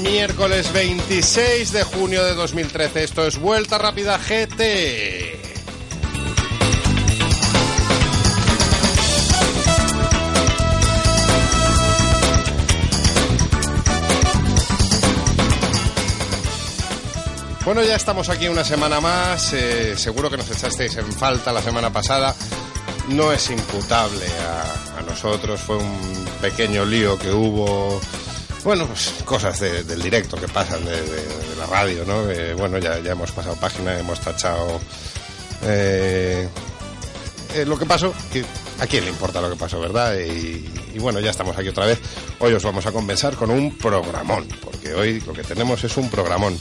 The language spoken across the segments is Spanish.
miércoles 26 de junio de 2013. Esto es Vuelta Rápida GT. Bueno, ya estamos aquí una semana más. eh, seguro que nos echasteis en falta la semana pasada. No es imputable a nosotros, fue un pequeño lío que hubo. Bueno, pues cosas de- del directo que pasan de, la radio, ¿no? Eh, bueno, ya, ya hemos pasado página, hemos tachado eh, eh, lo que pasó, que a quién le importa lo que pasó, ¿verdad? Y, y bueno, ya estamos aquí otra vez. Hoy os vamos a compensar con un programón, porque hoy lo que tenemos es un programón.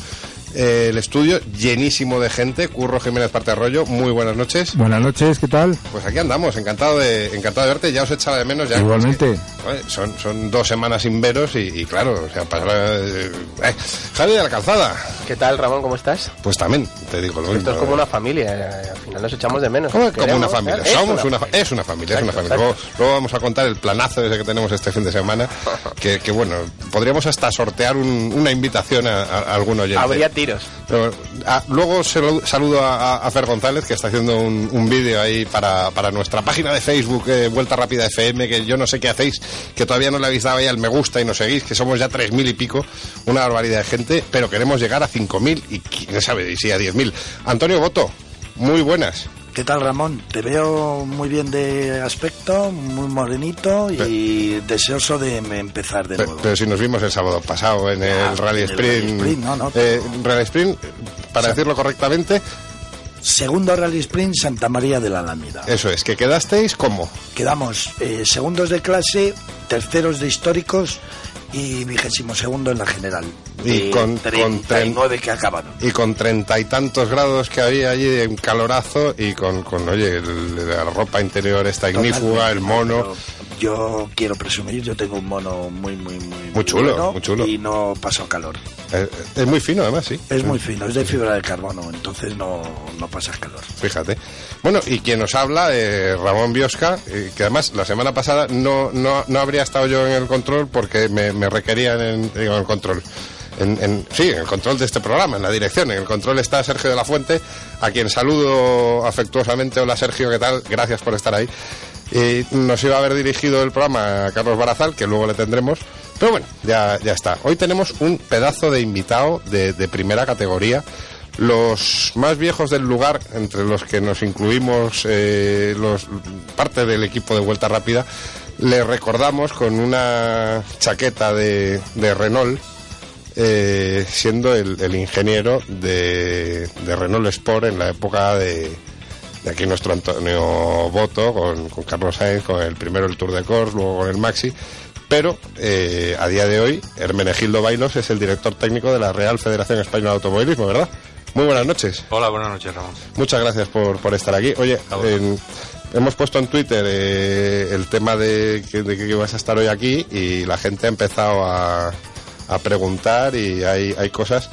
Eh, el estudio llenísimo de gente, Curro Jiménez Parte Arroyo, muy buenas noches. Buenas noches, ¿qué tal? Pues aquí andamos, encantado de, encantado de verte, ya os echaba de menos ya. Igualmente. Es que, son, son dos semanas sin veros y, y claro, o sea, pasar... Eh, eh, Javi de la Calzada, ¿Qué tal, Ramón? ¿Cómo estás? pues también, te digo lo mismo. Esto es como una familia, eh, al final nos echamos de menos. ¿Cómo es como una familia? ¿eh? Somos una, es una familia, es una familia. Luego, vamos a contar el planazo ese que tenemos este fin de semana, que, que, bueno, podríamos hasta sortear un- una invitación a, a- a algún oyente. Habría ah, luego salu- saludo a, Fer González, que está haciendo un, vídeo ahí para, para nuestra página de Facebook, eh, Vuelta Rápida FM, que yo no sé qué hacéis, que todavía no le habéis dado ahí al me gusta y nos seguís, que somos ya tres mil y pico, una barbaridad de gente, pero queremos llegar a cinco mil y quién sabe si a diez mil. Antonio Boto, muy buenas. ¿Qué tal, Ramón? Te veo muy bien de aspecto, muy morenito y deseoso de em- empezar de nuevo. Pero si nos vimos el sábado pasado en el Ah, Rally en el Sprint. Rally Sprint, no, no, Eh, pero- Rally Sprint, para decirlo correctamente, Segundo Rally Sprint Santa María de la Alameda. eso es, que quedasteis como. Quedamos eh, segundos de clase, terceros de históricos y vigésimo segundo en la general. Y con- con 39 que acabaron. Y con treinta y tantos grados que había allí en calorazo y con, con oye, el- la ropa interior esta ignífuga, el mono. Pero Yo quiero presumir, yo tengo un mono muy, muy, muy, Muy chulo, bueno muy chulo. Y no paso calor. Es, muy fino además, sí. Es muy fino, es de fibra de carbono, entonces no, no pasas calor. Fíjate. Bueno, y quien nos habla, eh, Ramón Biosca, eh, que además la semana pasada no, no, no habría estado yo en el control porque me, me requerían en, el control. En, en- sí, en el control de este programa, en la dirección. En el control está Sergio de la Fuente, a quien saludo afectuosamente. Hola Sergio, ¿qué tal? Gracias por estar ahí. Y nos iba a haber dirigido el programa a Carlos Barazal, que luego le tendremos. Pero bueno, ya, ya está. Hoy tenemos un pedazo de invitado de, primera categoría. Los más viejos del lugar, entre los que nos incluimos eh, los, parte del equipo de Vuelta Rápida, le recordamos con una chaqueta de, de Renault, eh, siendo el, el ingeniero de, de Renault Sport en la época de, de aquí nuestro Antonio Boto, con, con Carlos Sainz, con el primero el Tour de Cors, luego con el Maxi. Pero eh, a día de hoy, Hermenegildo Bailos es el director técnico de la Real Federación Española de Automovilismo, ¿verdad? Muy buenas noches. Hola, buenas noches, Ramón. Muchas gracias por, por estar aquí. Oye, en- hemos puesto en Twitter eh, el tema de que, de que ibas a estar hoy aquí y la gente ha empezado a, a preguntar y hay, hay cosas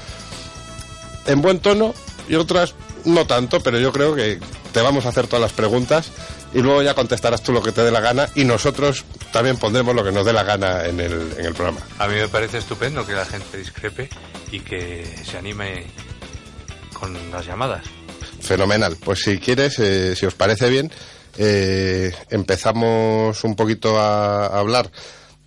en buen tono y otras no tanto, pero yo creo que te vamos a hacer todas las preguntas y luego ya contestarás tú lo que te dé la gana y nosotros también pondremos lo que nos dé la gana en el, en el programa. A mí me parece estupendo que la gente discrepe y que se anime con las llamadas. Fenomenal. Pues si quieres, eh, si os parece bien, eh, empezamos un poquito a, a hablar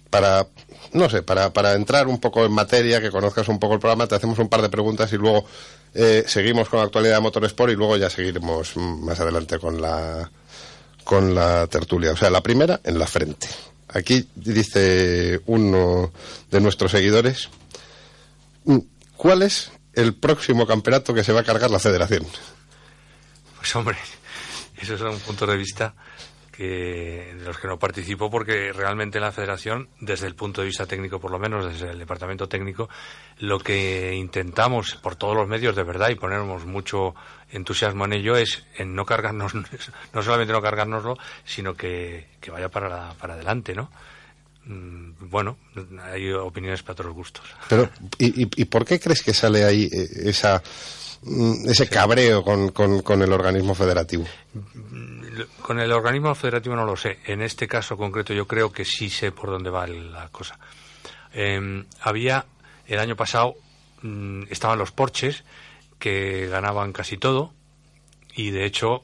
para, no sé, para, para entrar un poco en materia, que conozcas un poco el programa, te hacemos un par de preguntas y luego eh, seguimos con la actualidad de Motorsport y luego ya seguiremos más adelante con la, con la tertulia. O sea, la primera en la frente. Aquí dice uno de nuestros seguidores, mm, ¿cuál es el próximo campeonato que se va a cargar la federación? Pues hombre, esos son puntos de vista que de los que no participo porque realmente en la federación, desde el punto de vista técnico por lo menos, desde el departamento técnico, lo que intentamos por todos los medios de verdad y ponemos mucho entusiasmo en ello es en no cargarnos, no solamente no cargárnoslo, sino que, que vaya para, la- para adelante, ¿no? Mm, Bueno, hay opiniones para todos los gustos. Pero, ¿y, y, por qué crees que sale ahí eh, esa, mm, ese cabreo con, con, con el organismo federativo? Con el organismo federativo no lo sé. En este caso concreto yo creo que sí sé por dónde va la cosa. Eh, había El año pasado mm, estaban los Porches, que ganaban casi todo, y de hecho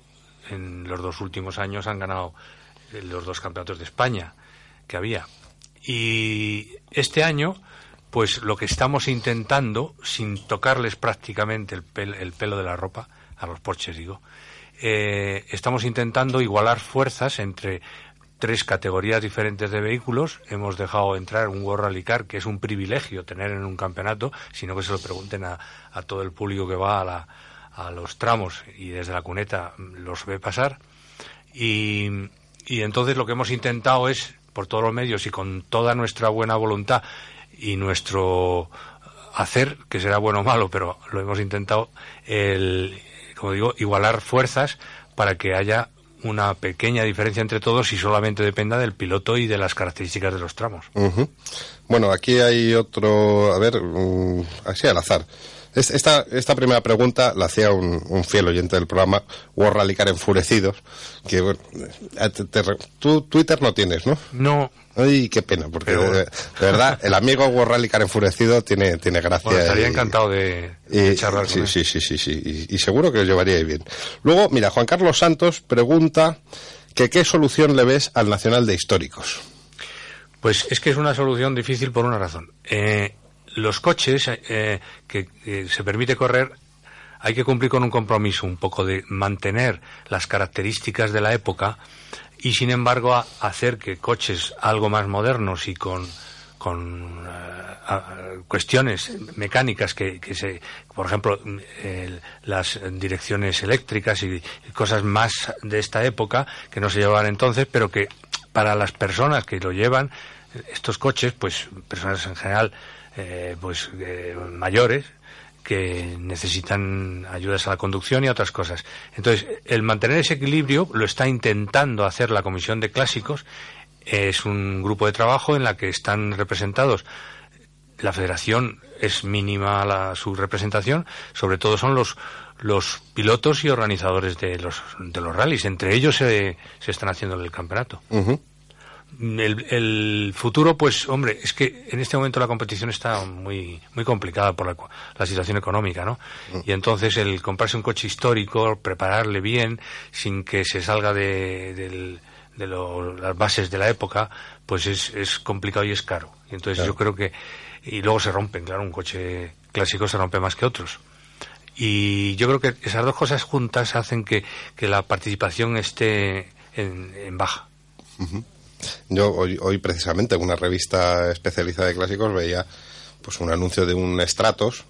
en los dos últimos años han ganado eh, los dos campeonatos de España que había. Y este año, pues lo que estamos intentando, sin tocarles prácticamente el, pel- el pelo de la ropa, a los Porches digo, eh, estamos intentando igualar fuerzas entre tres categorías diferentes de vehículos. Hemos dejado entrar un World Rally Car, que es un privilegio tener en un campeonato, sino que se lo pregunten a, a todo el público que va a, la- a los tramos y desde la cuneta los ve pasar. Y, y entonces lo que hemos intentado es, por todos los medios y con toda nuestra buena voluntad y nuestro hacer, que será bueno o malo, pero lo hemos intentado, el, como digo, igualar fuerzas para que haya una pequeña diferencia entre todos y solamente dependa del piloto y de las características de los tramos. Bueno, aquí hay otro, a ver, mm, así al azar. Es- Esta, esta primera pregunta la hacía un, un fiel oyente del programa, Rally Car Enfurecidos, que bueno, eh, te- te re- tú Twitter no tienes, ¿no? No, Ay, qué pena, porque Pero- de, de verdad, el amigo World Rally Car Enfurecido tiene, tiene gracia. bueno, estaría y- encantado de, y- de charlar con sí, él. sí, sí, sí, sí, y, y seguro que os llevaríais bien. Luego, mira, Juan Carlos Santos pregunta que qué solución le ves al Nacional de Históricos. Pues es que es una solución difícil por una razón. Eh, los coches eh, que, que se permite correr hay que cumplir con un compromiso un poco de mantener las características de la época y sin embargo a- hacer que coches algo más modernos y con con eh, cuestiones mecánicas que, que se por ejemplo las direcciones eléctricas y cosas más de esta época que no se llevaban entonces pero que para las personas que lo llevan estos coches pues personas en general eh, pues eh, mayores que necesitan ayudas a la conducción y otras cosas. Entonces, el mantener ese equilibrio lo está intentando hacer la Comisión de Clásicos. Es un grupo de trabajo en la que están representados la federación es mínima la, su representación, sobre todo son los los pilotos y organizadores de los de los rallies, entre ellos se, se están haciendo el campeonato. El, el futuro, pues, hombre, es que en este momento la competición está muy muy complicada por la, la situación económica, ¿no? Y entonces el comprarse un coche histórico, prepararle bien, sin que se salga de, del- de lo- las bases de la época, pues es, es complicado y es caro. Y entonces Claro. yo creo que... Y luego se rompen, claro, un coche clásico se rompe más que otros. Y yo creo que esas dos cosas juntas hacen que, que la participación esté en, en baja. Yo hoy, hoy precisamente en una revista especializada de clásicos veía pues un anuncio de un Stratos,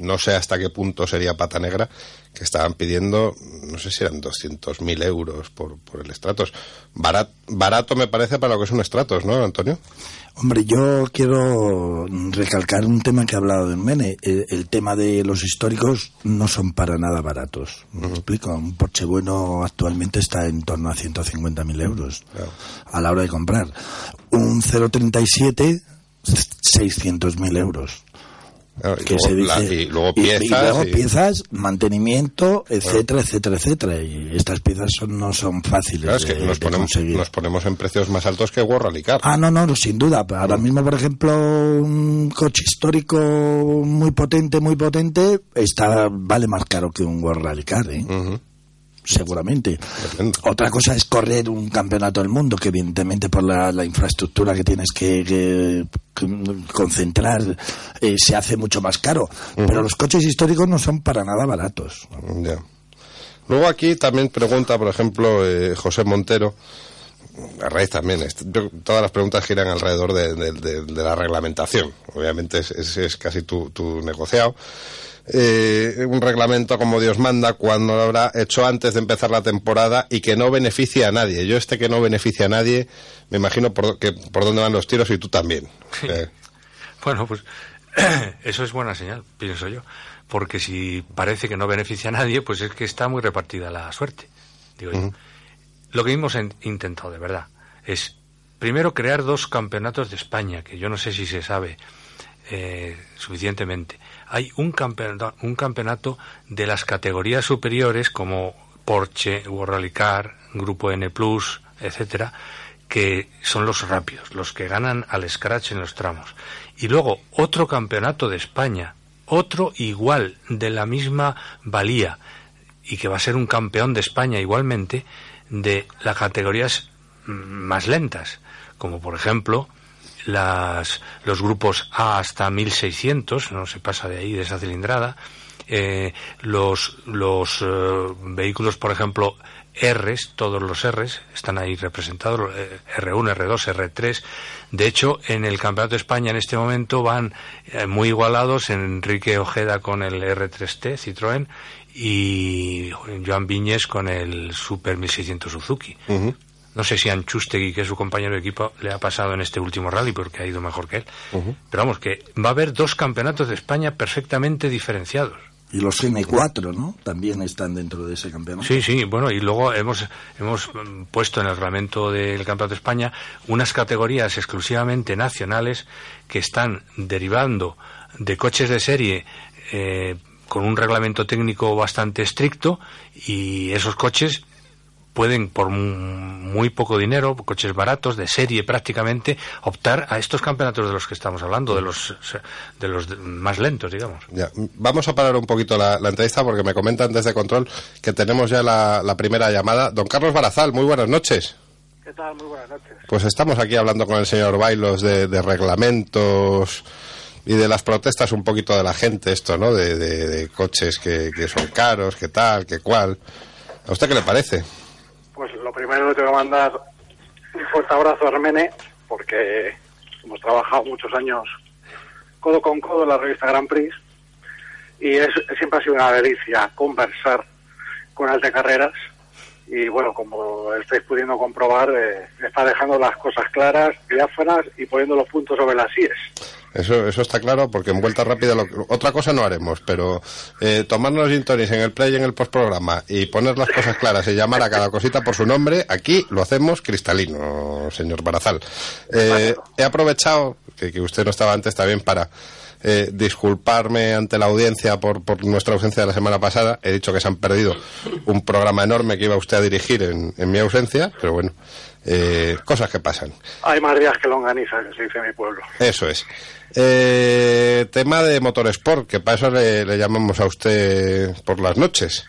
no sé hasta qué punto sería pata negra, que estaban pidiendo, no sé si eran 200.000 euros por, por el Stratos. Barat, barato me parece para lo que es un Stratos, ¿no, Antonio? Hombre, yo quiero recalcar un tema que ha hablado de Mene. El, el tema de los históricos no son para nada baratos. ¿Me explico? Un Porsche bueno actualmente está en torno a 150.000 euros Claro. a la hora de comprar. Un 037, 600.000 euros. Claro, y, que luego, se dice, la- y luego y- piezas. y luego y- piezas, mantenimiento, etcétera, etcétera, etcétera. Y estas piezas son, no son fáciles Claro, es que de, nos de ponemos, conseguir. nos ponemos en precios más altos que Rally Car. Ah, no, no, no, sin duda. Ahora mismo, por ejemplo, un coche histórico muy potente, muy potente, está vale más caro que un Rally Car, ¿eh? Seguramente. Otra cosa es correr un campeonato del mundo, que evidentemente por la, la infraestructura que tienes que, que- que concentrar eh, se hace mucho más caro. Pero los coches históricos no son para nada baratos. Luego aquí también pregunta, por ejemplo, eh, José Montero, a raíz también, yo- todas las preguntas giran alrededor de, de- de- de la reglamentación. Obviamente es, es- es casi tu, tu negociado. Eh, un reglamento como Dios manda cuando lo habrá hecho antes de empezar la temporada y que no beneficie a nadie. Yo este que no beneficia a nadie, me imagino por, que, por dónde van los tiros y tú también. Eh, Bueno, pues eso es buena señal, pienso yo. Porque si parece que no beneficia a nadie, pues es que está muy repartida la suerte. Digo yo. Lo que hemos en- intentado, de verdad, es primero crear dos campeonatos de España, que yo no sé si se sabe eh, suficientemente. Hay un campeonato, de las categorías superiores como Porsche, World Car, Grupo N+, etcétera, que son los rápidos, los que ganan al scratch en los tramos. Y luego otro campeonato de España, otro igual, de la misma valía, y que va a ser un campeón de España igualmente, de las categorías más lentas, como por ejemplo las, los grupos A hasta 1600, no se pasa de ahí, de esa cilindrada, eh, los, los eh, vehículos, por ejemplo, Rs, todos los Rs están ahí representados, R1, R2, R3. De hecho, en el Campeonato de España en este momento van eh, muy igualados Enrique Ojeda con el R3T Citroën y Joan Viñes con el Super 1600 Suzuki. No sé si a Anchustegui, que es su compañero de equipo, le ha pasado en este último rally porque ha ido mejor que él. Pero vamos, que va a haber dos campeonatos de España perfectamente diferenciados. Y los N4, ¿no? También están dentro de ese campeonato. Sí, sí, bueno, y luego hemos, hemos mm, puesto en el reglamento del Campeonato de España unas categorías exclusivamente nacionales que están derivando de coches de serie eh, con un reglamento técnico bastante estricto y esos coches pueden por muy poco dinero, coches baratos, de serie prácticamente, optar a estos campeonatos de los que estamos hablando, de los, de los más lentos, digamos. Ya. Vamos a parar un poquito la, entrevista porque me comentan desde control que tenemos ya la, primera llamada. Don Carlos Barazal, muy buenas noches. ¿Qué tal? Muy buenas noches. Pues estamos aquí hablando con el señor Bailos de, reglamentos y de las protestas un poquito de la gente, esto, ¿no? De, coches que, que son caros, que tal, que cual. ¿A usted qué le parece? Pues lo primero le tengo que mandar un fuerte abrazo a Armene, porque hemos trabajado muchos años codo con codo en la revista Grand Prix y es, siempre ha sido una delicia conversar con el carreras y bueno, como estáis pudiendo comprobar, eh, está dejando las cosas claras, diáfanas y poniendo los puntos sobre las IES. Eso, eso está claro, porque en vuelta rápida lo, otra cosa no haremos, pero eh, tomarnos los en el play y en el postprograma y poner las cosas claras y llamar a cada cosita por su nombre, aquí lo hacemos cristalino, señor Barazal. Eh, he aprovechado que, que usted no estaba antes también para eh, disculparme ante la audiencia por, por nuestra ausencia de la semana pasada. He dicho que se han perdido un programa enorme que iba usted a dirigir en, mi ausencia, pero bueno, eh, cosas que pasan. Hay más días que longaniza, que se dice en mi pueblo. Eso es. Eh, tema de motorsport, que para eso le, llamamos a usted por las noches.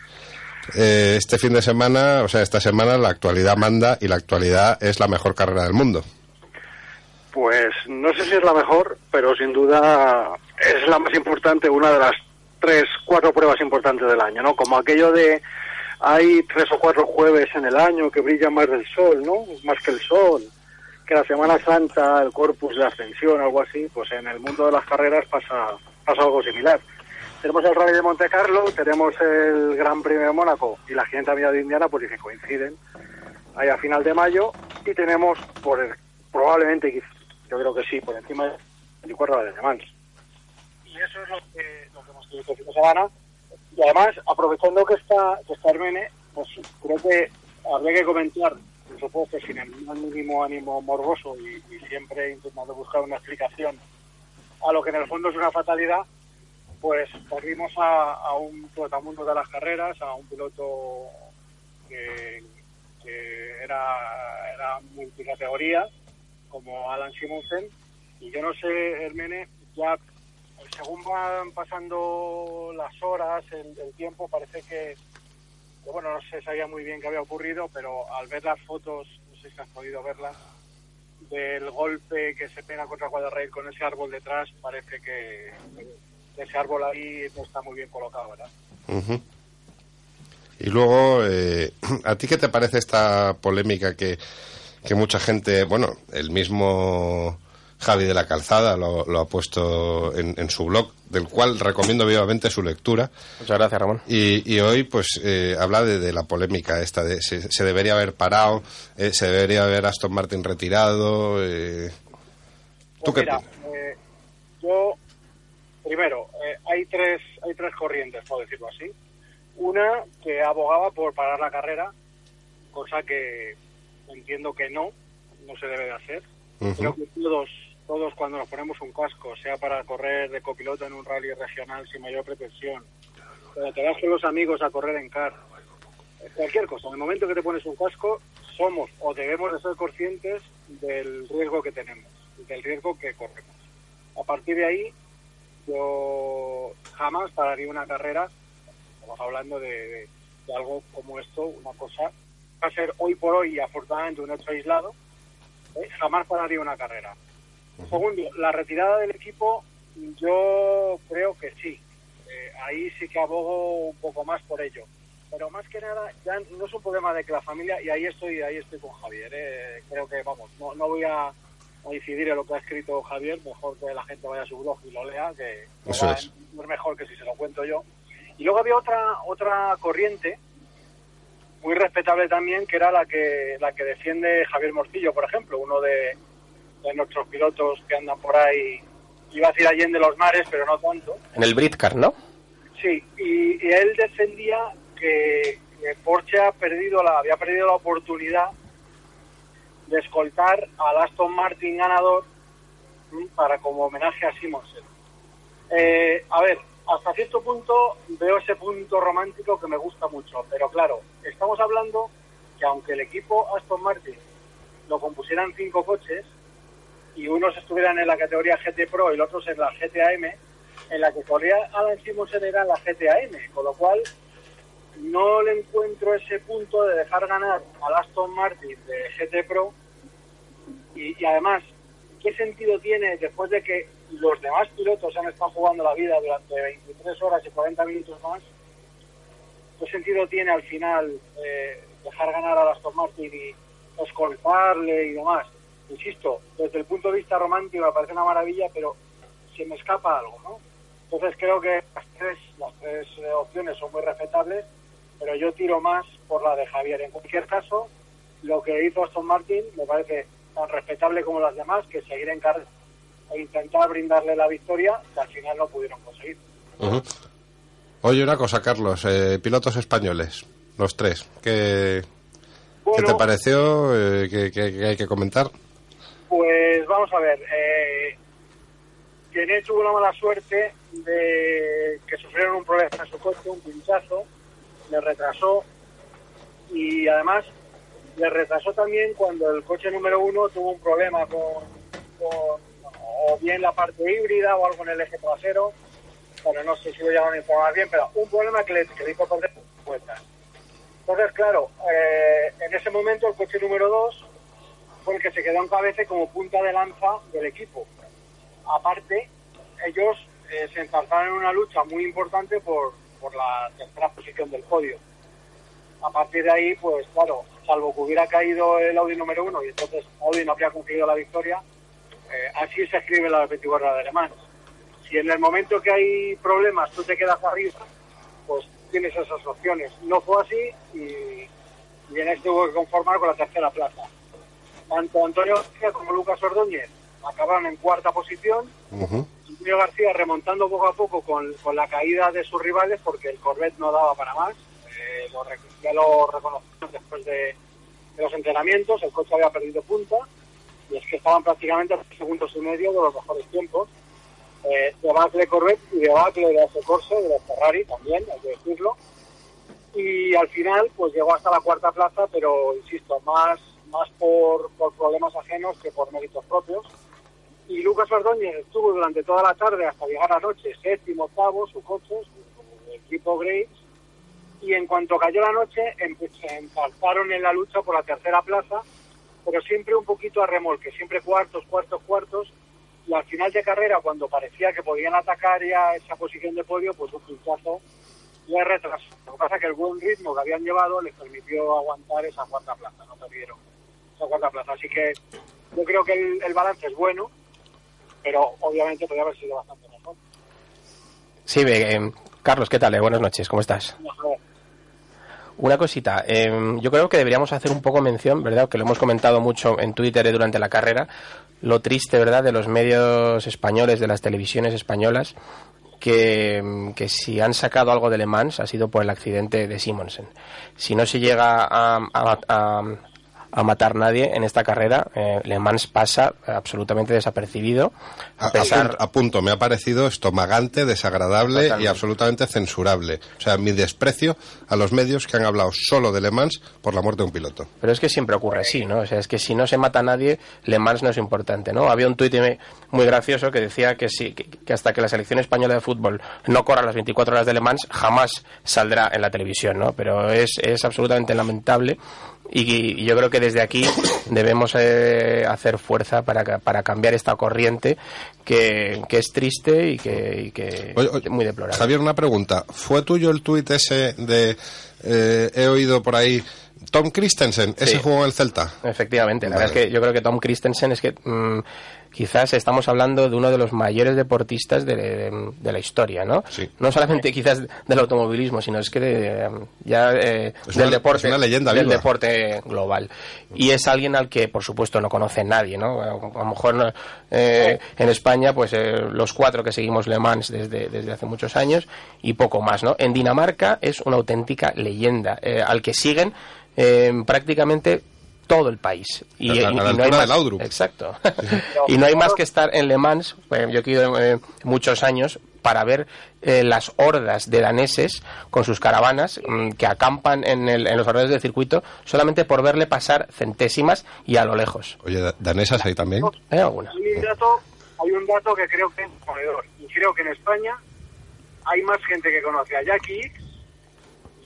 este fin de semana, o sea, esta semana la actualidad manda y la actualidad es la mejor carrera del mundo. Pues no sé si es la mejor, pero sin duda es la más importante, una de las tres, cuatro pruebas importantes del año, ¿no? Como aquello de hay tres o cuatro jueves en el año que brillan más del sol, ¿no? Más que el sol, que la Semana Santa, el Corpus de Ascensión, algo así, pues en el mundo de las carreras pasa, pasa algo similar. Tenemos el Rally de Monte Carlo, tenemos el Gran Premio de Mónaco y la Gente Vía de Indiana, pues que coinciden ahí a final de mayo, y tenemos por el, probablemente yo creo que sí, por encima de 24 horas de Mans. Y eso es lo que, lo que hemos tenido este fin de semana. Y además, aprovechando que está, que está Armene, pues creo que habría que comentar, por supuesto, sin el mínimo ánimo morboso y, siempre intentando buscar una explicación a lo que en el fondo es una fatalidad, pues perdimos a, a un mundo de las carreras, a un piloto que, era, era multicategoría, como Alan Simonsen. Y yo no sé, Hermene, ya según van pasando las horas, el, tiempo, parece que, bueno, no se sabía muy bien qué había ocurrido, pero al ver las fotos, no sé si has podido verlas, del golpe que se pega contra Cuadrarrail con ese árbol detrás, parece que, ese árbol ahí no está muy bien colocado, ¿verdad? Y luego, eh, ¿a ti qué te parece esta polémica que que mucha gente, bueno, el mismo Javi de la Calzada lo, ha puesto en, su blog, del cual recomiendo vivamente su lectura. Muchas gracias, Ramón. Y, hoy, pues, eh, habla de, la polémica esta, de se, debería haber parado, eh, se debería haber Aston Martin retirado. Eh. ¿Tú pues mira, yo, primero, hay, tres, hay tres corrientes, por decirlo así. Una que abogaba por parar la carrera, cosa que entiendo que no, no se debe de hacer. Creo que todos, todos cuando nos ponemos un casco, sea para correr de copiloto en un rally regional sin mayor pretensión, cuando te vas con los amigos a correr en car, cualquier cosa, en el momento que te pones un casco, somos o debemos de ser conscientes del riesgo que tenemos, del riesgo que corremos. A partir de ahí, yo jamás pararía una carrera, estamos hablando de, algo como esto, una cosa, va a ser hoy por hoy, afortunadamente, un hecho aislado, ¿eh? jamás pararía una carrera. Segundo, la retirada del equipo, yo creo que sí. Eh, ahí sí que abogo un poco más por ello. Pero más que nada, ya no es un problema de que la familia, y ahí estoy, ahí estoy con Javier. ¿eh? Creo que, vamos, no, no voy a, a incidir en lo que ha escrito Javier, mejor que la gente vaya a su blog y lo lea, que Eso es. es mejor que si se lo cuento yo. Y luego había otra otra corriente muy respetable también, que era la que la que defiende Javier Morcillo, por ejemplo, uno de, de nuestros pilotos que andan por ahí, iba a decir allende los mares, pero no tanto. En el Britcar, ¿no? Sí, y, y él defendía que, que Porsche ha perdido la, había perdido la oportunidad de escoltar al Aston Martin ganador para como homenaje a Simonsen. Eh, a ver, hasta cierto punto veo ese punto romántico que me gusta mucho, pero claro, estamos hablando que aunque el equipo Aston Martin lo compusieran cinco coches y unos estuvieran en la categoría GT Pro y los otros en la GTAM, en la que corría Alan Simonsen era la GTAM, con lo cual no le encuentro ese punto de dejar ganar al Aston Martin de GT Pro y, además, ¿qué sentido tiene después de que los demás pilotos han estado jugando la vida durante 23 horas y 40 minutos más? ¿Qué sentido tiene al final eh, dejar ganar al Aston Martin y escoltarle y demás? Insisto, desde el punto de vista romántico me parece una maravilla, pero se me escapa algo, ¿no? Entonces creo que las tres, las tres eh, opciones son muy respetables, pero yo tiro más por la de Javier. En cualquier caso, lo que hizo Aston Martin me parece tan respetable como las demás, que seguir en carrera e intentar brindarle la victoria, que al final no pudieron conseguir. Ujú. Oye, una cosa, Carlos. eh, pilotos españoles, los tres. ¿Qué, te pareció? Eh, ¿qué, qué- qué hay que comentar? Pues vamos a ver. Eh, tuvo la mala suerte de que sufrieron un problema en su coche, un pinchazo, le retrasó y además le retrasó también cuando el coche número uno tuvo un problema con, o bien la parte híbrida o algo en el eje trasero, pero no sé si lo llegaron a informar bien, pero un problema que le, que le hizo perder vueltas. Entonces, claro, eh, en ese momento el coche número dos fue el que se quedó en cabeza como punta de lanza del equipo. Aparte, ellos eh, se enzarzaron en una lucha muy importante por, por la tercera posición del podio. A partir de ahí, pues claro, salvo que hubiera caído el Audi número uno y entonces Audi no habría conseguido la victoria, eh, así se escribe la 24 horas de Le Mans. Si en el momento que hay problemas tú te quedas arriba, pues tienes esas opciones. No fue así y, y en este tuvo que conformar con la tercera plaza. Tanto Antonio García como Lucas Ordóñez acabaron en cuarta posición. Ujú. Antonio García remontando poco a poco con, con la caída de sus rivales porque el Corvette no daba para más. Eh, lo ya lo reconocieron después de, de los entrenamientos. El coche había perdido punta y es que estaban prácticamente a tres segundos y medio de los mejores tiempos. Eh, debacle Corvette y debacle de ese Corse, de la Ferrari también, hay que decirlo. Y al final, pues llegó hasta la cuarta plaza, pero insisto, más, más por, por problemas ajenos que por méritos propios. Y Lucas Ordóñez estuvo durante toda la tarde hasta llegar a noche, séptimo, octavo, su coche, su, equipo Graves. Y en cuanto cayó la noche, empalparon en la lucha por la tercera plaza, pero siempre un poquito a remolque, siempre cuartos, cuartos, cuartos. Y al final de carrera, cuando parecía que podían atacar ya esa posición de podio, pues un pinchazo le retrasó. Lo que pasa es que el buen ritmo que habían llevado les permitió aguantar esa cuarta plaza, no perdieron esa cuarta plaza. Así que yo creo que el, el balance es bueno, pero obviamente podría haber sido bastante mejor. Sí, eh, Carlos, ¿qué tal? Eh, buenas noches, ¿cómo estás? Una cosita, eh, yo creo que deberíamos hacer un poco mención, ¿verdad? Que lo hemos comentado mucho en Twitter eh, durante la carrera, lo triste, ¿verdad?, de los medios españoles, de las televisiones españolas, que, mm, que si han sacado algo de Le Mans ha sido por el accidente de Simonsen. Si no se llega a, a- a- a matar nadie en esta carrera. Eh, Le Mans pasa absolutamente desapercibido. A, A, a pesar, punto, a punto, me ha parecido estomagante, desagradable y absolutamente censurable. O sea, mi desprecio a los medios que han hablado solo de Le Mans por la muerte de un piloto. Pero es que siempre ocurre así, ¿no? O sea, es que si no se mata a nadie, Le Mans no es importante, ¿no? Había un tuit muy gracioso que decía que sí, que, que hasta que la selección española de fútbol no corra las 24 horas de Le Mans, jamás saldrá en la televisión, ¿no? Pero es, es absolutamente lamentable y, y yo creo que desde aquí debemos eh, hacer fuerza para, para cambiar esta corriente que, que es triste y que, y que Oye, oye, muy deplorable. Javier, una pregunta. ¿Fue tuyo el tuit ese de... eh, he oído por ahí... Tom Christensen, ese Sí. jugó en el Celta. Efectivamente, la Vale. verdad es que yo creo que Tom Christensen es que mm, quizás estamos hablando de uno de los mayores deportistas de, de- de la historia, ¿no? Sí. No solamente quizás del automovilismo, sino es que de, ya eh, Es del una- deporte, una leyenda del viva. deporte global. Y es alguien al que, por supuesto, no conoce nadie, ¿no? A lo mejor eh, en España, pues eh, los cuatro que seguimos Le Mans desde, desde hace muchos años y poco más, ¿no? En Dinamarca es una auténtica leyenda, eh, al que siguen eh, prácticamente todo el país. Y, A la- y- a la y no hay más, del. Exacto. y no hay más que estar en Le Mans, eh, yo he ido eh, muchos años, para ver eh, las hordas de daneses con sus caravanas mm, que acampan en, el- en los alrededores del circuito solamente por verle pasar centésimas y a lo lejos. Oye, da- danesas ahí también. ¿Hay alguna? Hay un dato, hay un dato que creo que es. Y creo que en España hay más gente que conoce a Jackie X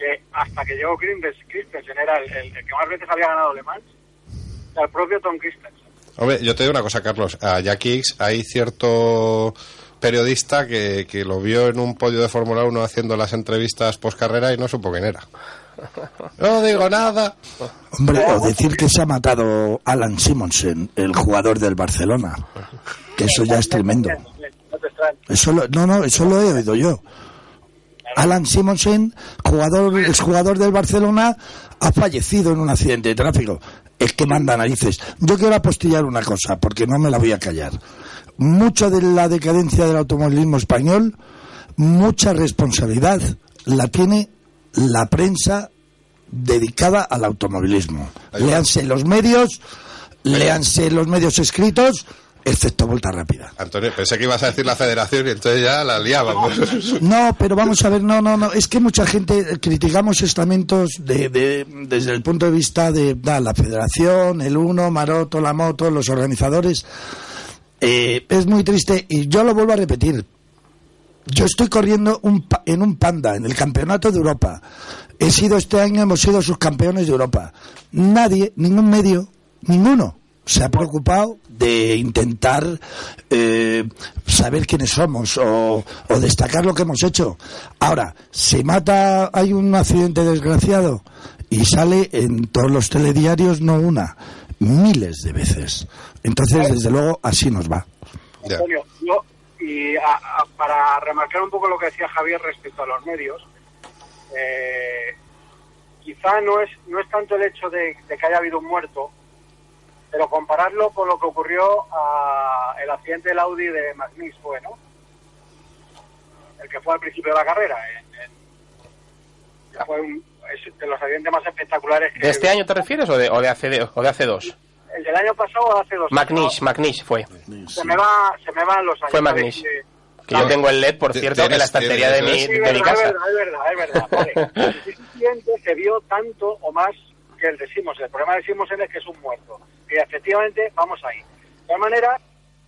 que hasta que llegó Christensen, Christensen era el, el- el que más veces había ganado Le Mans, al propio Tom Christensen. Hombre, yo te digo una cosa, Carlos. A Jackie X hay cierto periodista que, que lo vio en un podio de Fórmula 1 haciendo las entrevistas post carrera y no supo quién era. No digo nada. Hombre, o decir que se ha matado Alan Simonsen, el jugador del Barcelona. Que eso ya es tremendo. Eso lo- no, no, eso lo he oído yo. Alan Simonsen, jugador, exjugador del Barcelona, ha fallecido en un accidente de tráfico. Es que manda narices. Yo quiero apostillar una cosa, porque no me la voy a callar. Mucho de la decadencia del automovilismo español, mucha responsabilidad la tiene la prensa dedicada al automovilismo. Léanse los medios, léanse los medios escritos, excepto Vuelta Rápida. Antonio, pensé que ibas a decir la federación y entonces ya la liábamos. No, pero vamos a ver, no, no, no. Es que mucha gente eh, criticamos estamentos de, de- desde el punto de vista de da, la federación, el uno, Maroto, la moto, los organizadores. Eh, es muy triste y yo lo vuelvo a repetir. Yo estoy corriendo un pa- en un panda, en el campeonato de Europa. He sido este año, hemos sido subcampeones de Europa. Nadie, ningún medio, ninguno, se ha preocupado de intentar eh, saber quiénes somos o, o destacar lo que hemos hecho. Ahora, se mata, hay un accidente desgraciado y sale en todos los telediarios, no una, miles de veces. Entonces, desde luego, así nos va. Antonio, yo, y a- a- para remarcar un poco lo que decía Javier respecto a los medios, eh, quizá no es, no es tanto el hecho de, de que haya habido un muerto, pero compararlo con lo que ocurrió a el accidente del Audi de Magnis fue, ¿no? El que fue al principio de la carrera. en- en- que fue un- es de los accidentes más espectaculares que ¿De este año te refieres o de, o de, hace, de- o de hace dos? El del año pasado o hace dos Magnish, Magnish fue. Se me, va, se me van los años. Fue ¿sabes? Magnish. Que- yo tengo el LED, por cierto, en la estantería de mi, de verdad, mi casa. Es verdad, es verdad, es verdad. Vale. El siguiente se vio tanto o más que el de Simonsen. El problema de Simonsen es que es un muerto. Y efectivamente, vamos ahí. De todas maneras,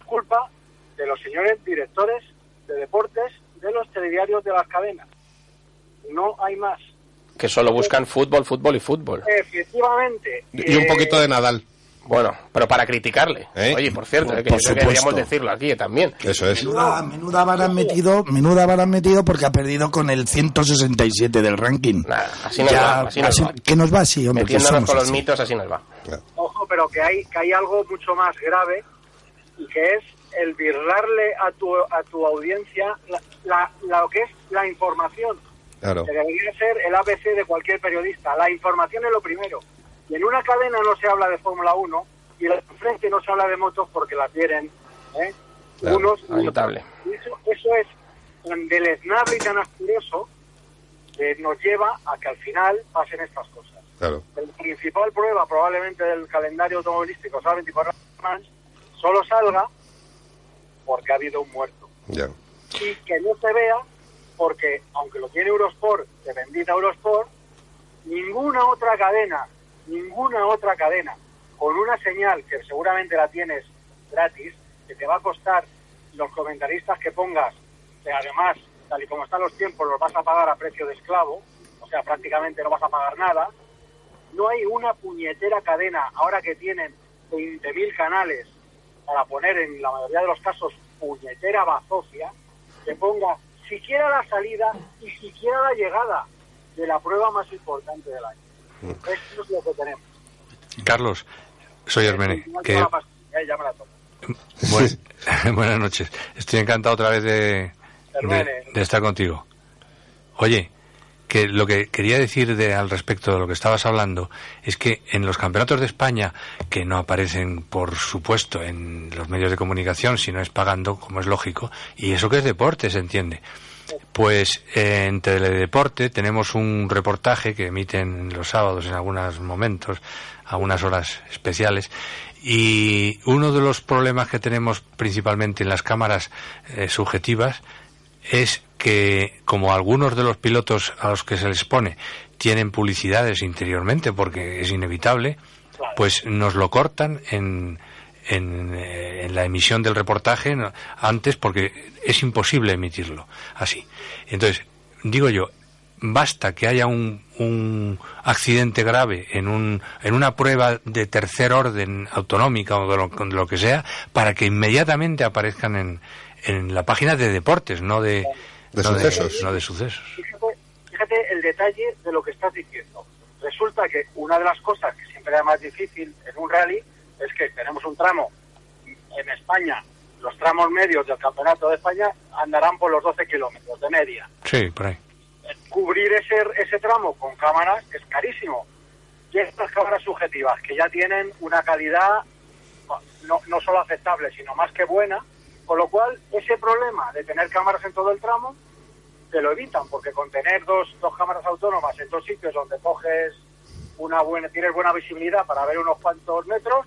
culpa de los señores directores de deportes de los telediarios de las cadenas. No hay más. Que solo buscan fútbol, fútbol y fútbol. Efectivamente. Y un eh, poquito de Nadal. Bueno, pero para criticarle. ¿Eh? Oye, por cierto, Por- eh, que por yo creo que deberíamos decirlo aquí también. Eso es. Menuda, menuda vara han metido, menuda vara han metido porque ha perdido con el 167 del ranking. Nada, así nos Ya, va, así nos así- va. que nos va así, hombre. Metiéndonos somos con los así. mitos, así nos va. Ojo, pero que hay, que hay algo mucho más grave y que es el virlarle a tu, a tu audiencia la, la- la- lo que es la información, Claro. que debería ser el ABC de cualquier periodista. La información es lo primero. Y en una cadena no se habla de Fórmula 1 y en frente no se habla de motos porque las vienen ¿eh? Claro, unos lamentable. Eso, eso es tan deleznable y tan asqueroso que nos lleva a que al final pasen estas cosas. Claro. El principal prueba probablemente del calendario automovilístico, o sea, 24 horas, solo salga porque ha habido un muerto. Ya. Y que no se vea porque, aunque lo tiene Eurosport, de bendita Eurosport, ninguna otra cadena, ninguna otra cadena, con una señal que seguramente la tienes gratis, que te va a costar los comentaristas que pongas, que además, tal y como están los tiempos, los vas a pagar a precio de esclavo, o sea, prácticamente no vas a pagar nada. No hay una puñetera cadena, ahora que tienen 20.000 canales para poner en la mayoría de los casos puñetera bazofia, que ponga siquiera la salida y siquiera la llegada de la prueba más importante del año. Esto es lo que tenemos. Carlos, soy Hermene. Ya Que, la pastilla, ya me la tomo. buen- buenas noches. Estoy encantado otra vez de, de estar contigo. Oye, que lo que quería decir de, al respecto de lo que estabas hablando es que en los campeonatos de España, que no aparecen, por supuesto, en los medios de comunicación, sino es pagando, como es lógico, y eso que es deporte, se entiende. Pues eh, en Teledeporte tenemos un reportaje que emiten los sábados en algunos momentos, a unas horas especiales, y uno de los problemas que tenemos principalmente en las cámaras eh, subjetivas es que como algunos de los pilotos a los que se les pone tienen publicidades interiormente porque es inevitable, pues nos lo cortan en, en, eh, en la emisión del reportaje antes porque es imposible emitirlo así. Entonces, digo yo, basta que haya un, un accidente grave en, un, en una prueba de tercer orden autonómica o de lo, de lo que sea para que inmediatamente aparezcan en, en la página de deportes, no de, De no sucesos. no de sucesos. Fíjate, fíjate el detalle de lo que estás diciendo. Resulta que una de las cosas que siempre es más difícil en un rally es que tenemos un tramo en España, los tramos medios del Campeonato de España andarán por los 12 kilómetros de media. Sí, por ahí. Cubrir ese, ese tramo con cámaras es carísimo. Y estas cámaras subjetivas que ya tienen una calidad no, no solo aceptable, sino más que buena, con lo cual ese problema de tener cámaras en todo el tramo te lo evitan, porque con tener dos, dos cámaras autónomas en dos sitios donde coges una buena, tienes buena visibilidad para ver unos cuantos metros,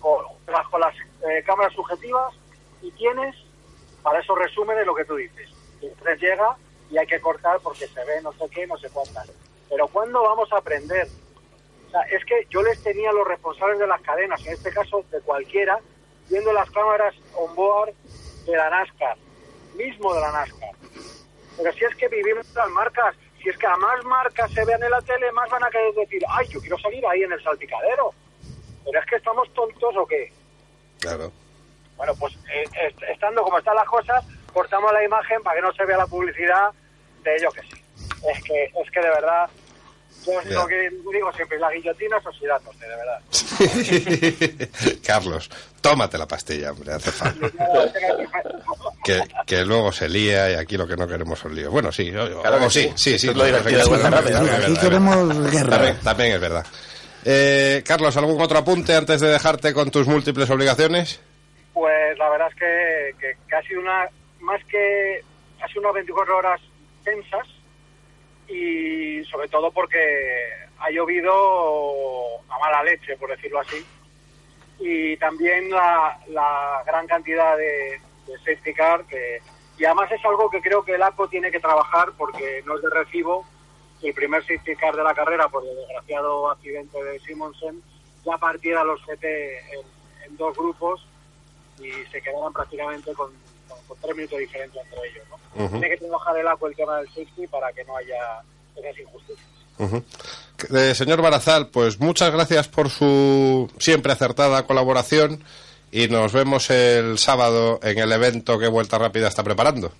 con, bajo las eh, cámaras subjetivas y tienes para esos resúmenes lo que tú dices. Entonces llega y hay que cortar porque se ve no sé qué, no sé cuántas. Pero ¿cuándo vamos a aprender? O sea, es que yo les tenía a los responsables de las cadenas, en este caso de cualquiera, viendo las cámaras on board de la NASCAR, mismo de la NASCAR. Pero si es que vivimos las marcas, si es que a más marcas se vean en la tele, más van a querer decir, ay, yo quiero salir ahí en el salpicadero. Pero es que estamos tontos o qué. Claro. Bueno, pues eh, est- estando como están las cosas, cortamos la imagen para que no se vea la publicidad de ello que sí. Es que, es que de verdad, yo es lo que digo siempre, la guillotina es oxidatos, de verdad. Carlos, tómate la pastilla, hombre, hace falta. Que, que luego se lía y aquí lo que no queremos son líos. Bueno, sí, o- o- Claro sí, sí. sí, lo es Aquí queremos guerra. También, también es verdad. Eh, Carlos, ¿algún otro apunte antes de dejarte con tus múltiples obligaciones? Pues la verdad es que, que, una, más que, ha unas 24 horas tensas y sobre todo porque ha llovido a mala leche, por decirlo así, y también la, gran cantidad de, de safety car que, y además es algo que creo que el ACO tiene que trabajar porque no es de recibo el primer safety car de la carrera por el desgraciado accidente de Simonsen ya partiera los GT en, en dos grupos y se quedaran prácticamente con, con- con tres minutos de diferencia entre ellos. ¿no? Tiene que trabajar el ACO el tema del safety para que no haya esas injusticias. Eh, señor Barazal, pues muchas gracias por su siempre acertada colaboración y nos vemos el sábado en el evento que Vuelta Rápida está preparando.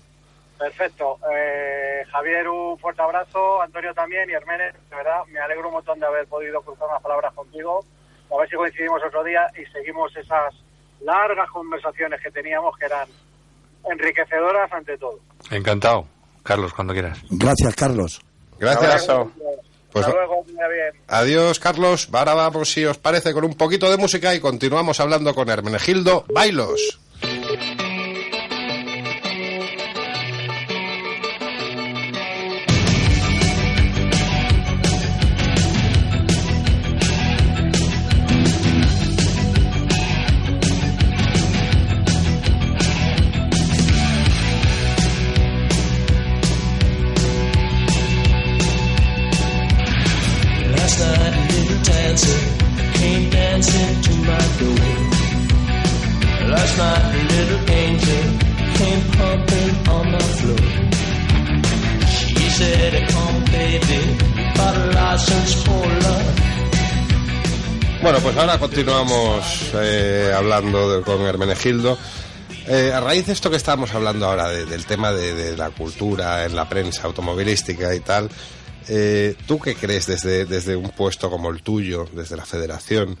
Perfecto. Eh, Javier, un fuerte abrazo. Antonio también y Herménez, de verdad, me alegro un montón de haber podido cruzar unas palabras contigo. A ver si coincidimos otro día y seguimos esas largas conversaciones que teníamos que eran enriquecedoras ante todo. Encantado. Carlos, cuando quieras. Gracias, Carlos. Gracias. Pues Hasta luego, bien. Adiós, Carlos. Ahora vamos, si os parece, con un poquito de música y continuamos hablando con Hermenegildo Bailos. Continuamos eh, hablando con Hermenegildo. Eh, a raíz de esto que estábamos hablando ahora, del tema de, la cultura en la prensa automovilística y tal, eh, ¿tú qué crees desde, desde un puesto como el tuyo, desde la federación,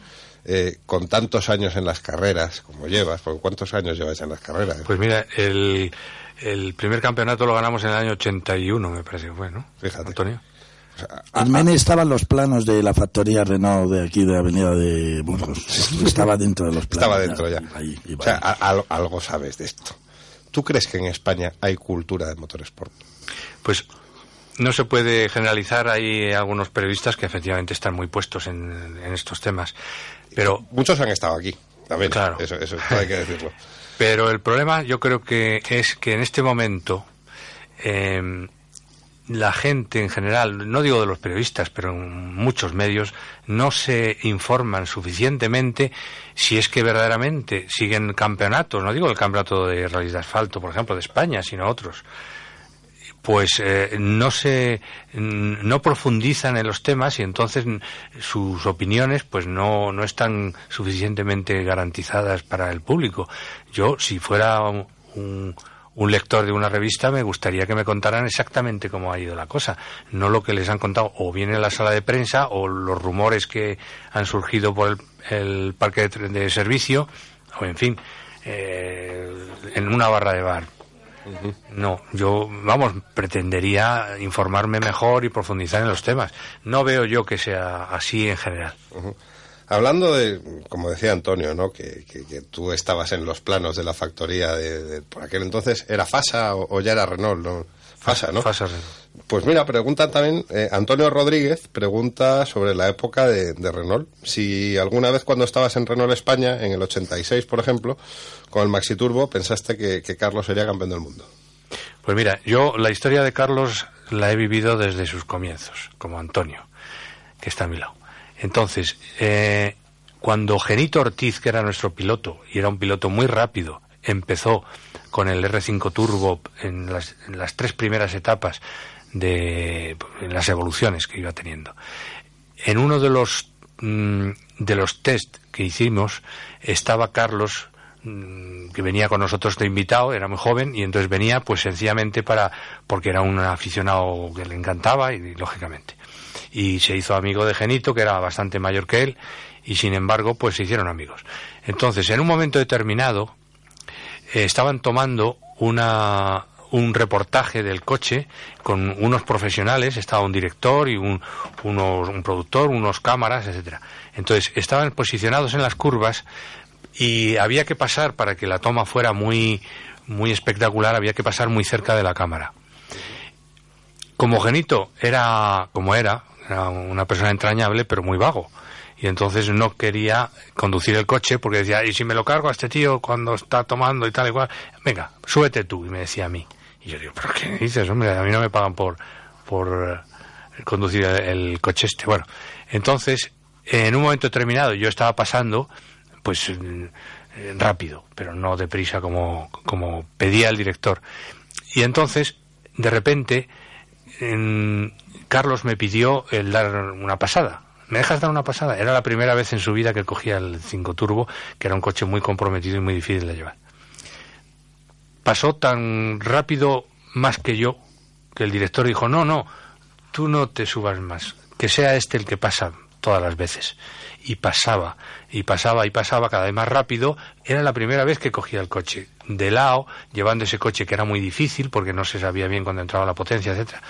con tantos años en las carreras como llevas? Porque ¿Cuántos años llevas en las carreras? Pues mira, el, el primer campeonato lo ganamos en el año 81, me parece que fue, ¿no? Fíjate. Antonio. Mene estaba en los planos de la factoría Renault de aquí de Avenida de Burgos. Estaba dentro de los planos. Estaba dentro ya. o sea, algo sabes de esto. ¿Tú crees que en España hay cultura de motorsport? Pues no se puede generalizar. Hay algunos periodistas que efectivamente están muy puestos en, estos temas. Pero muchos han estado aquí. También. Claro. Eso, eso hay que decirlo. Pero el problema yo creo que es que en este momento eh, la gente en general, no digo de los periodistas, pero en muchos medios, no se informan suficientemente si es que verdaderamente siguen campeonatos, no digo el campeonato de rally de asfalto, por ejemplo, de España, sino otros, pues eh, no se no profundizan en los temas y entonces sus opiniones pues no, no están suficientemente garantizadas para el público. Yo, si fuera un un lector de una revista, me gustaría que me contaran exactamente cómo ha ido la cosa, no lo que les han contado o bien en la sala de prensa o los rumores que han surgido por el, parque de, servicio o en fin, eh, en una barra de bar. No, yo, vamos, pretendería informarme mejor y profundizar en los temas. No veo yo que sea así en general. Hablando de, como decía Antonio, ¿no? Que, tú estabas en los planos de la factoría de, por aquel entonces, ¿era Fasa o, ya era Renault? ¿no? Fasa, ¿no? Fasa Pues mira, pregunta también, eh, Antonio Rodríguez pregunta sobre la época de, Renault. Si alguna vez cuando estabas en Renault España, en el 86, por ejemplo, con el Maxi Turbo, pensaste que, que Carlos sería campeón del mundo. Pues mira, yo la historia de Carlos la he vivido desde sus comienzos, como Antonio, que está a mi lado. Entonces, eh, cuando Genito Ortiz, que era nuestro piloto, y era un piloto muy rápido, empezó con el R5 Turbo en las, tres primeras etapas de las evoluciones que iba teniendo. En uno de los mm, de los test que hicimos estaba Carlos mm, que venía con nosotros de invitado, era muy joven y entonces venía pues sencillamente para porque era un aficionado que le encantaba y lógicamente y se hizo amigo de Genito, que era bastante mayor que él, y sin embargo, pues se hicieron amigos. Entonces, en un momento determinado, eh, estaban tomando una, un reportaje del coche con unos profesionales, estaba un director y un, un productor, unos cámaras, etcétera. Entonces, estaban posicionados en las curvas y había que pasar para que la toma fuera muy muy espectacular, había que pasar muy cerca de la cámara. Como Genito era como era, era una persona entrañable, pero muy vago. Y entonces no quería conducir el coche porque decía, ¿y si me lo cargo a este tío cuando está tomando y tal y cual? Venga, súbete tú, y me decía a mí. Y yo digo, ¿pero qué dices? Hombre, a mí no me pagan por, por eh, conducir el, coche este. Bueno, entonces, en un momento determinado yo estaba pasando, pues eh, rápido, pero no deprisa como, como pedía el director. Y entonces, de repente, en, Carlos me pidió el dar una pasada. ¿Me dejas dar una pasada? Era la primera vez en su vida que cogía el 5 Turbo, que era un coche muy comprometido y muy difícil de llevar. Pasó tan rápido más que yo que el director dijo, no, no, tú no te subas más, que sea este el que pasa todas las veces. Y pasaba, y pasaba, y pasaba cada vez más rápido. Era la primera vez que cogía el coche de lado, llevando ese coche que era muy difícil porque no se sabía bien cuando entraba la potencia, etcétera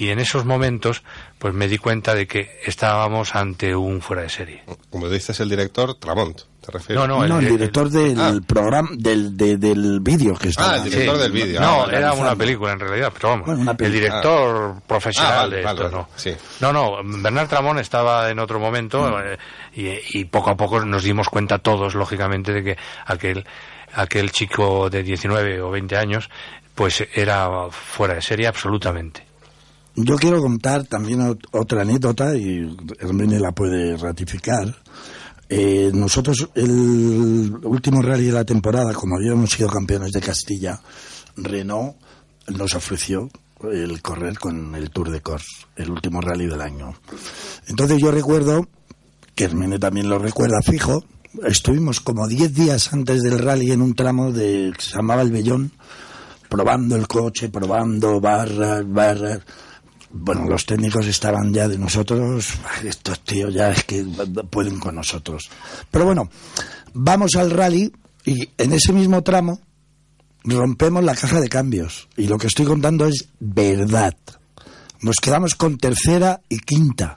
y en esos momentos pues me di cuenta de que estábamos ante un fuera de serie. Como dices el director, Tramont, ¿te refieres? No, no, el, director del ah. programa, del, del vídeo que está. Ah, el director del vídeo. No, ah, era una película en realidad, pero vamos, el director ah. profesional de esto, ¿no? Sí. No, no, Bernard Tramont estaba en otro momento mm. eh, y, y poco a poco nos dimos cuenta todos, lógicamente, de que aquel aquel chico de 19 o 20 años pues era fuera de serie absolutamente. Yo quiero contar también otra anécdota y Hermene la puede ratificar. Eh, nosotros, el último rally de la temporada, como habíamos sido campeones de Castilla, Renault nos ofreció el correr con el Tour de Corse, el último rally del año. Entonces yo recuerdo que Hermene también lo recuerda fijo, estuvimos como 10 días antes del rally en un tramo de, que se llamaba El Bellón, probando el coche, probando barras, barras. Bueno, los técnicos estaban ya de nosotros, "Ay, estos tíos ya es que pueden con nosotros. Pero bueno, vamos al rally y en ese mismo tramo rompemos la caja de cambios. Y lo que estoy contando es verdad. Nos quedamos con tercera y quinta.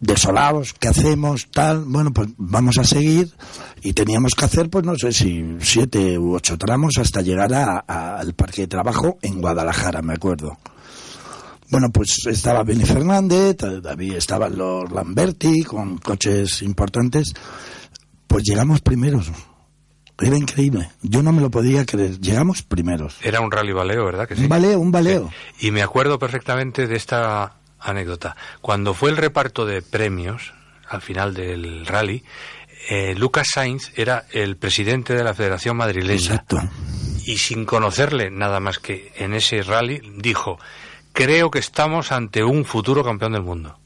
Desolados, ¿qué hacemos? Tal, bueno, pues vamos a seguir y teníamos que hacer, pues no sé si siete u ocho tramos hasta llegar a- a- al parque de trabajo en Guadalajara, me acuerdo. Bueno, pues estaba Benny Fernández, David estaban los Lamberti con coches importantes. Pues llegamos primeros. Era increíble. Yo no me lo podía creer. Llegamos primeros. Era un rally baleo, ¿verdad? Que sí? Un baleo, un baleo. Y me acuerdo perfectamente de esta anécdota. Cuando fue el reparto de premios al final del rally, eh, Lucas Sainz era el presidente de la Federación Madrileña. Exacto. Y sin conocerle nada más que en ese rally, dijo, creo que estamos ante un futuro campeón del mundo.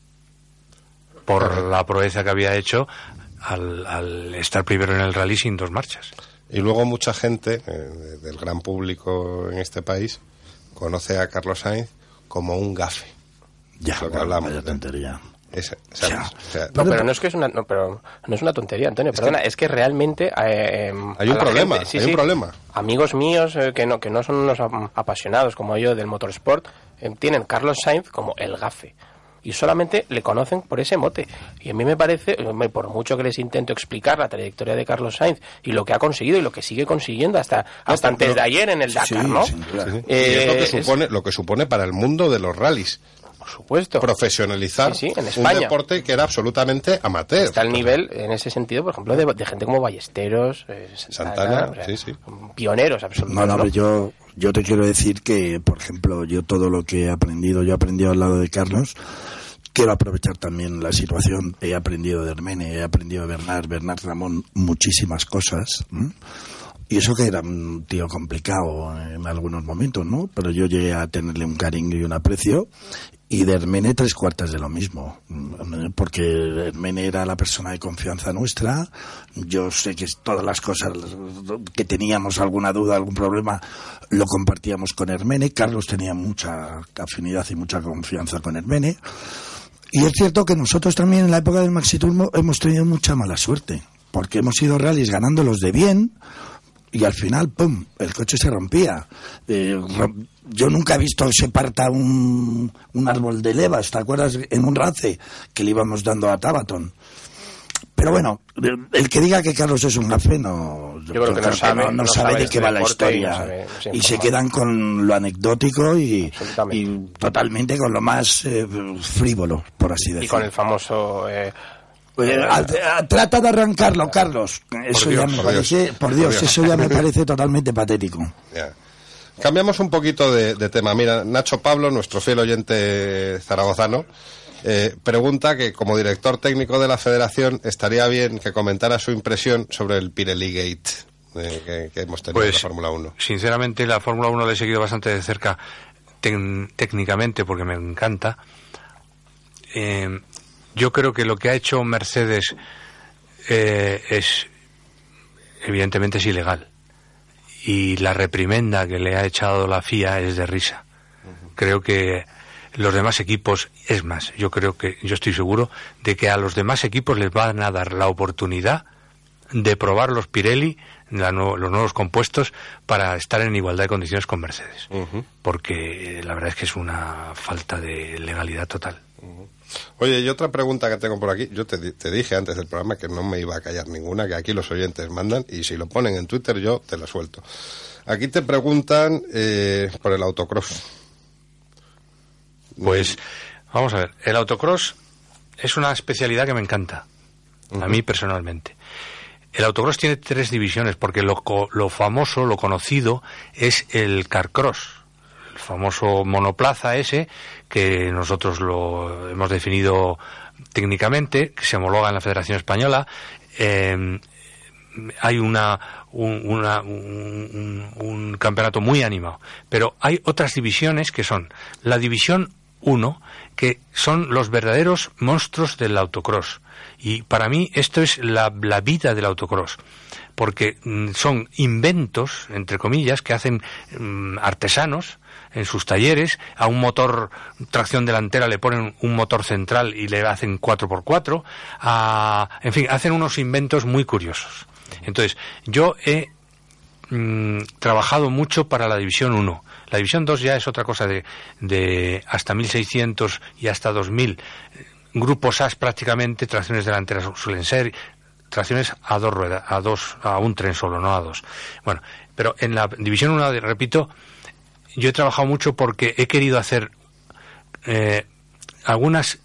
Por la proeza que había hecho al, al estar primero en el rally sin dos marchas. Y luego mucha gente eh, de- del gran público en este país conoce a Carlos Sainz como un gafe. Ya, Lo que bueno, hablamos, vaya ¿eh? O sea, No, pero no es que es una, no, pero no es una tontería, Antonio. Perdona, es que realmente eh, em, Hay un problema, gente- sí, hay un problema. Amigos míos eh, que no que no son unos apasionados como yo del motorsport eh, tienen Carlos Sainz como el gafe y solamente le conocen por ese mote. Y a mí me parece, por mucho que les intento explicar la trayectoria de Carlos Sainz y lo que ha conseguido y lo que sigue consiguiendo hasta hasta antes de ayer en el Dakar, sí, ¿no? sí. Eh, y es lo que es- supone, lo que supone para el mundo de los rallies. Por supuesto. Profesionalizar Sí, sí, en un deporte que era absolutamente amateur. Está al nivel, en ese sentido, por ejemplo, de, de gente como Ballesteros, eh, Santana, o sea, sí, sí. pioneros No, absolutos. no, ¿no? pero yo, yo te quiero decir que, por ejemplo, yo todo lo que he aprendido, yo he aprendido al lado de Carlos, quiero aprovechar también la situación. He aprendido de Hermene, he aprendido de Bernard, Bernard Ramón, muchísimas cosas. ¿m? Y eso que era un tío complicado en algunos momentos, ¿no? Pero yo llegué a tenerle un cariño y un aprecio. Y de Hermene tres cuartas de lo mismo, ¿m? porque Hermene era la persona de confianza nuestra. Yo sé que todas las cosas que teníamos alguna duda, algún problema, lo compartíamos con Hermene. Carlos tenía mucha afinidad y mucha confianza con Hermene. Y es cierto que nosotros también en la época del Maxi Turbo hemos tenido mucha mala suerte, porque hemos ido rallies ganándolos de bien y al final, ¡pum!, el coche se rompía. Eh, yo nunca he visto que se parta un, un árbol de levas, ¿te acuerdas? En un race que le íbamos dando a Tabaton. Pero bueno, el que diga que Carlos es un gafe no, Yo creo que no sabe- no, no sabe sabe de qué va la deporte y no historia. sabe- y se quedan con lo anecdótico y, totalmente con lo más eh, frívolo, por así decirlo. Y con el famoso... eh, Eh, a- a- trata de arrancarlo, Carlos. Eso Dios, ya me por parece, Dios, por por Dios, Dios. eso ya me parece totalmente patético. Cambiamos un poquito de, de tema. Mira, Nacho Pablo, nuestro fiel oyente zaragozano, eh, pregunta que como director técnico de la federación estaría bien que comentara su impresión sobre el Pirelli Gate eh, que, que hemos tenido en la Pues, Fórmula 1. sinceramente, la Fórmula 1 la he seguido bastante de cerca técnicamente porque me encanta. Eh, yo creo que lo que ha hecho Mercedes es, evidentemente, es ilegal. Y la reprimenda que le ha echado la FIA es de risa. Creo que los demás equipos, es más, yo creo que, yo estoy seguro de que a los demás equipos les van a dar la oportunidad de probar los Pirelli, la los nuevos compuestos, para estar en igualdad de condiciones con Mercedes. Porque eh, la verdad es que es una falta de legalidad total. Oye, y otra pregunta que tengo por aquí. Yo te, di- te dije antes del programa que no me iba a callar ninguna, que aquí los oyentes mandan y si lo ponen en Twitter yo te la suelto. Aquí te preguntan eh, por el autocross. Pues vamos a ver, el autocross es una especialidad que me encanta, a mí personalmente. El autocross tiene tres divisiones porque lo, lo famoso, lo conocido es el carcross, el famoso monoplaza ese que nosotros lo hemos definido técnicamente, que se homologa en la Federación Española. Eh, hay una, un, una- un- un- un campeonato muy animado. Pero hay otras divisiones que son la división 1, que son los verdaderos monstruos del autocross. Y para mí esto es la, la vida del autocross porque mm, son inventos, entre comillas, que hacen mm, artesanos en sus talleres, a un motor tracción delantera le ponen un motor central y le hacen 4x4, a, en fin, hacen unos inventos muy curiosos. Entonces, yo he mm, trabajado mucho para la División 1. La División 2 ya es otra cosa de, de hasta 1600 y hasta 2000 grupos AS prácticamente, tracciones delanteras suelen ser, a dos ruedas, a dos, a un tren solo, no a dos. Bueno, pero en la división 1, repito, yo he trabajado mucho porque he querido hacer eh, algunas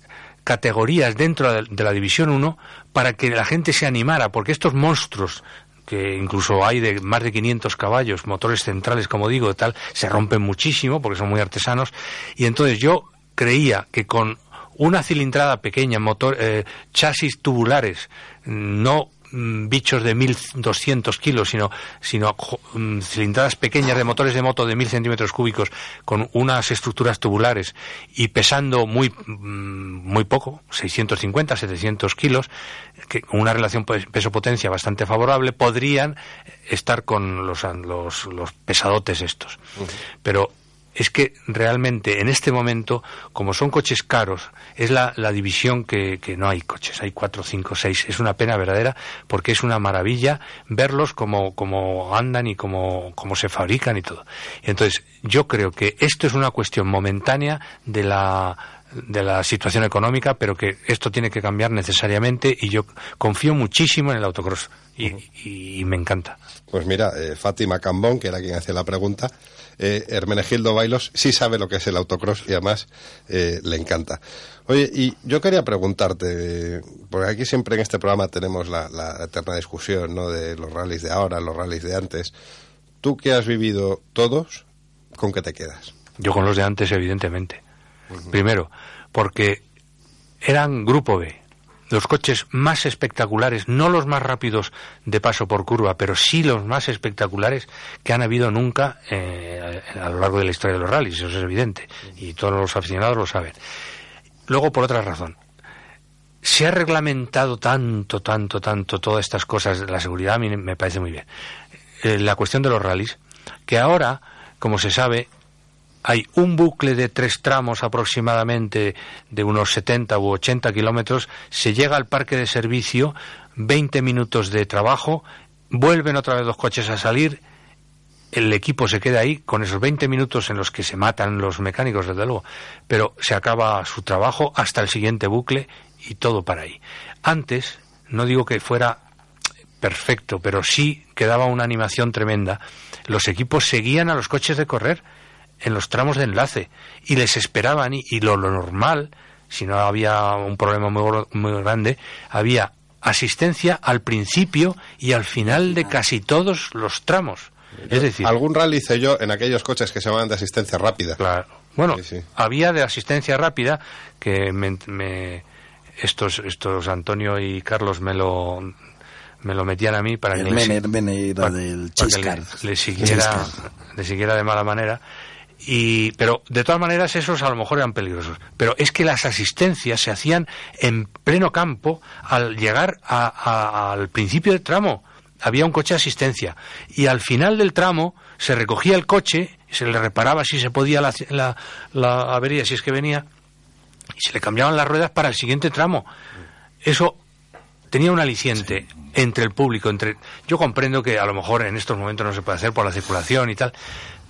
categorías dentro de la división 1 para que la gente se animara, porque estos monstruos que incluso hay de más de 500 caballos, motores centrales, como digo, tal, se rompen muchísimo porque son muy artesanos. Y entonces yo creía que con una cilindrada pequeña, motor, eh, chasis tubulares, no mm, bichos de 1.200 kilos, sino, sino mm, cilindradas pequeñas de motores de moto de 1.000 centímetros cúbicos con unas estructuras tubulares y pesando muy, mm, muy poco, 650, 700 kilos, que con una relación pues, peso-potencia bastante favorable, podrían estar con los, los, los pesadotes estos. Pero es que realmente en este momento, como son coches caros, es la, división que, no hay coches, hay cuatro, cinco, seis. Es una pena verdadera porque es una maravilla verlos como, como andan y como, como se fabrican y todo. Entonces, yo creo que esto es una cuestión momentánea de la de la situación económica, pero que esto tiene que cambiar necesariamente y yo confío muchísimo en el autocross y, me encanta. Pues mira, eh, Fátima Cambón, que era quien hacía la pregunta, eh, Hermenegildo Bailos sí sabe lo que es el autocross y además eh, le encanta. Oye, y yo quería preguntarte, porque aquí siempre en este programa tenemos la, eterna discusión, ¿no? De los rallies de ahora, los rallies de antes. Tú que has vivido todos, ¿con qué te quedas? Yo con los de antes, evidentemente. Primero, porque eran grupo B los coches más espectaculares, no los más rápidos de paso por curva, pero sí los más espectaculares que han habido nunca eh, a lo largo de la historia de los rallies, eso es evidente, y todos los aficionados lo saben. Luego, por otra razón, se ha reglamentado tanto, tanto, tanto todas estas cosas, la seguridad a mí me parece muy bien. Eh, la cuestión de los rallies, que ahora, como se sabe, hay un bucle de tres tramos aproximadamente de unos 70 u 80 kilómetros, se llega al parque de servicio, 20 minutos de trabajo, vuelven otra vez los coches a salir, el equipo se queda ahí con esos 20 minutos en los que se matan los mecánicos, desde luego, pero se acaba su trabajo hasta el siguiente bucle y todo para ahí. Antes, no digo que fuera perfecto, pero sí quedaba una animación tremenda. Los equipos seguían a los coches de correr en los tramos de enlace y les esperaban y, lo, normal, si no había un problema muy, muy grande, había asistencia al principio y al final de casi todos los tramos. Es decir, algún rally hice yo en aquellos coches que se llaman de asistencia rápida. Claro. Bueno, había de asistencia rápida que me, estos estos Antonio y Carlos me lo me lo metían a mí para que, le, siguiera, le siguiera de mala manera y, pero de todas maneras esos a lo mejor eran peligrosos. Pero es que las asistencias se hacían en pleno campo al llegar al principio del tramo. Había un coche de asistencia y al final del tramo se recogía el coche, se le reparaba si se podía la, la, la avería, si es que venía, y se le cambiaban las ruedas para el siguiente tramo. Eso tenía un aliciente entre el público, entre yo comprendo que a lo mejor en estos momentos no se puede hacer por la circulación y tal,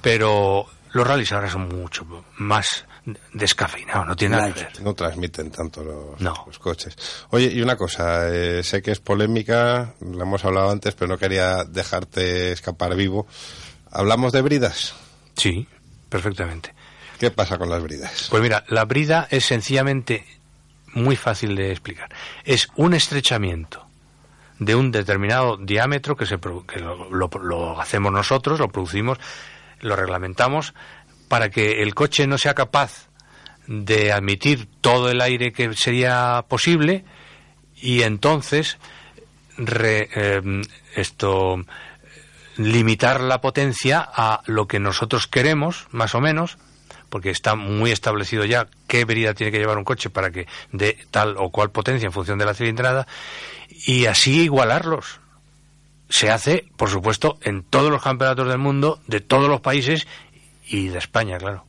pero los rallies ahora son mucho más descafeinados, no tiene nada que ver. No transmiten tanto los, coches. Oye, y una cosa, eh, sé que es polémica, lo hemos hablado antes, pero no quería dejarte escapar vivo. ¿Hablamos de bridas? Sí, perfectamente. ¿Qué pasa con las bridas? Pues mira, la brida es sencillamente muy fácil de explicar. Es un estrechamiento de un determinado diámetro que, se, que lo hacemos nosotros, lo producimos lo reglamentamos para que el coche no sea capaz de admitir todo el aire que sería posible y entonces eh, esto limitar la potencia a lo que nosotros queremos más o menos porque está muy establecido ya qué medida tiene que llevar un coche para que dé tal o cual potencia en función de la cilindrada, y así igualarlos. Se hace, por supuesto, en todos los campeonatos del mundo, de todos los países y de España, claro.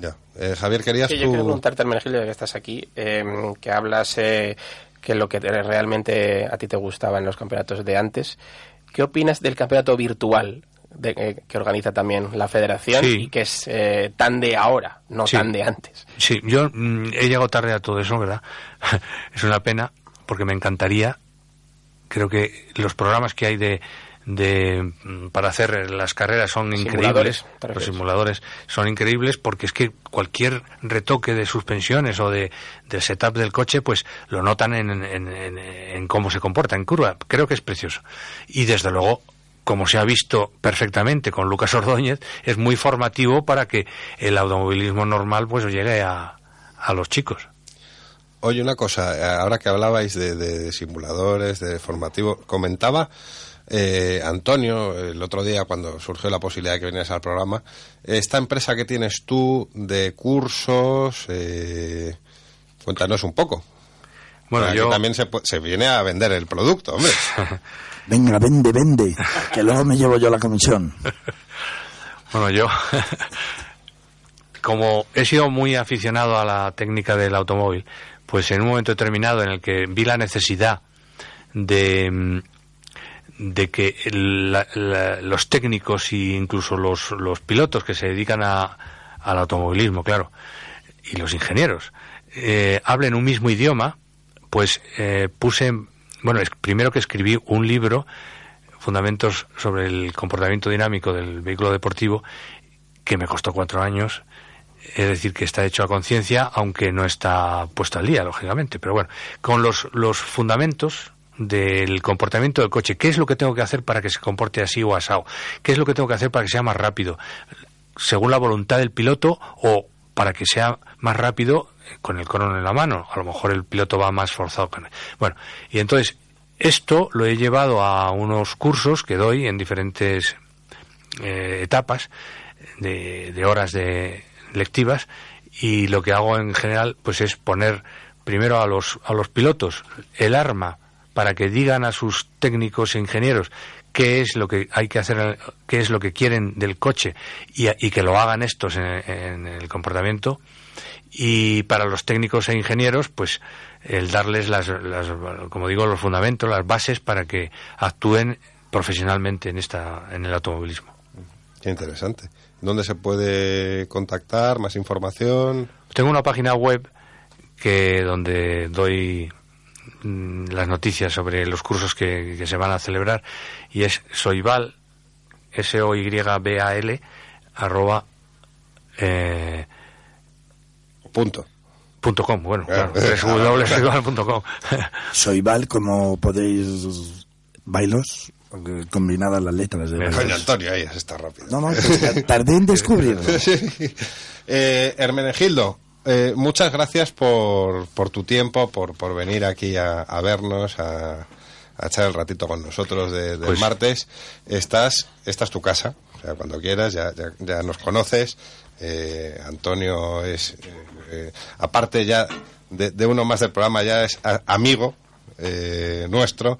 Ya. Eh, Javier, querías Sí, tú... yo quiero preguntarte, Hermenegildo, ya que estás aquí, eh, que hablas eh, que lo que te- realmente a ti te gustaba en los campeonatos de antes. ¿Qué opinas del campeonato virtual de- eh, que organiza también la federación Sí. y que es eh, tan de ahora, no Sí. tan de antes? Sí, yo mm, he llegado tarde a todo eso, ¿verdad? es una pena porque me encantaría. Creo que los programas que hay de, de mm, para hacer las carreras son increíbles. Los simuladores son increíbles porque es que cualquier retoque de suspensiones o de del setup del coche, pues lo notan en, en- en- en cómo se comporta en curva. Creo que es precioso. Y desde luego como se ha visto perfectamente con Lucas Ordóñez, es muy formativo para que el automovilismo normal pues llegue a, a los chicos. Oye, una cosa, eh, ahora que hablabais de, de simuladores, de formativo, comentaba eh, Antonio el otro día cuando surgió la posibilidad de que vinieras al programa, esta empresa que tienes tú de cursos, eh, cuéntanos un poco. Bueno, yo también se, se viene a vender el producto, hombre. Venga, vende, vende, que luego me llevo yo la comisión. Bueno, yo, como he sido muy aficionado a la técnica del automóvil, pues en un momento determinado en el que vi la necesidad de, de que los técnicos e incluso los, los pilotos que se dedican a- al automovilismo, claro, y los ingenieros, eh, hablen un mismo idioma, pues eh, puse, bueno, es- primero que escribí un libro, Fundamentos sobre el comportamiento dinámico del vehículo deportivo, que me costó cuatro años, es decir, que está hecho a conciencia, aunque no está puesto al día, lógicamente. Pero bueno, con los, los fundamentos del comportamiento del coche, qué es lo que tengo que hacer para que se comporte así o asado, qué es lo que tengo que hacer para que sea más rápido, según la voluntad del piloto o para que sea más rápido eh, con el coron en la mano. A lo mejor el piloto va más forzado. Con... Bueno, y entonces esto lo he llevado a unos cursos que doy en diferentes eh, etapas de, de horas de lectivas y lo que hago en general pues es poner primero a los a los pilotos el arma para que digan a sus técnicos e ingenieros qué es lo que hay que hacer qué es lo que quieren del coche y, que lo hagan estos en, en el comportamiento y para los técnicos e ingenieros pues el darles las, las como digo los fundamentos las bases para que actúen profesionalmente en esta en el automovilismo Qué interesante. ¿Dónde se puede contactar? ¿Más información? Tengo una página web que donde doy mm, las noticias sobre los cursos que, que se van a celebrar y es soyval s o y b a l arroba eh, Punto. punto com bueno Claro. claro, www.soyval.com. Soy Val, como podéis bailos, porque combinadas las letras de Coño, bailos. Antonio, ahí está rápido. No, no, pues tardé en descubrirlo. Eh, Hermenegildo, eh, muchas gracias por, por tu tiempo, por, por venir aquí a, a vernos, a, a echar el ratito con nosotros de- del Pues- martes. Estás, esta es tu casa, o sea, cuando quieras, ya, ya, ya nos conoces. Eh, Antonio es, eh, eh, aparte ya de, de uno más del programa, ya es a- amigo eh, nuestro.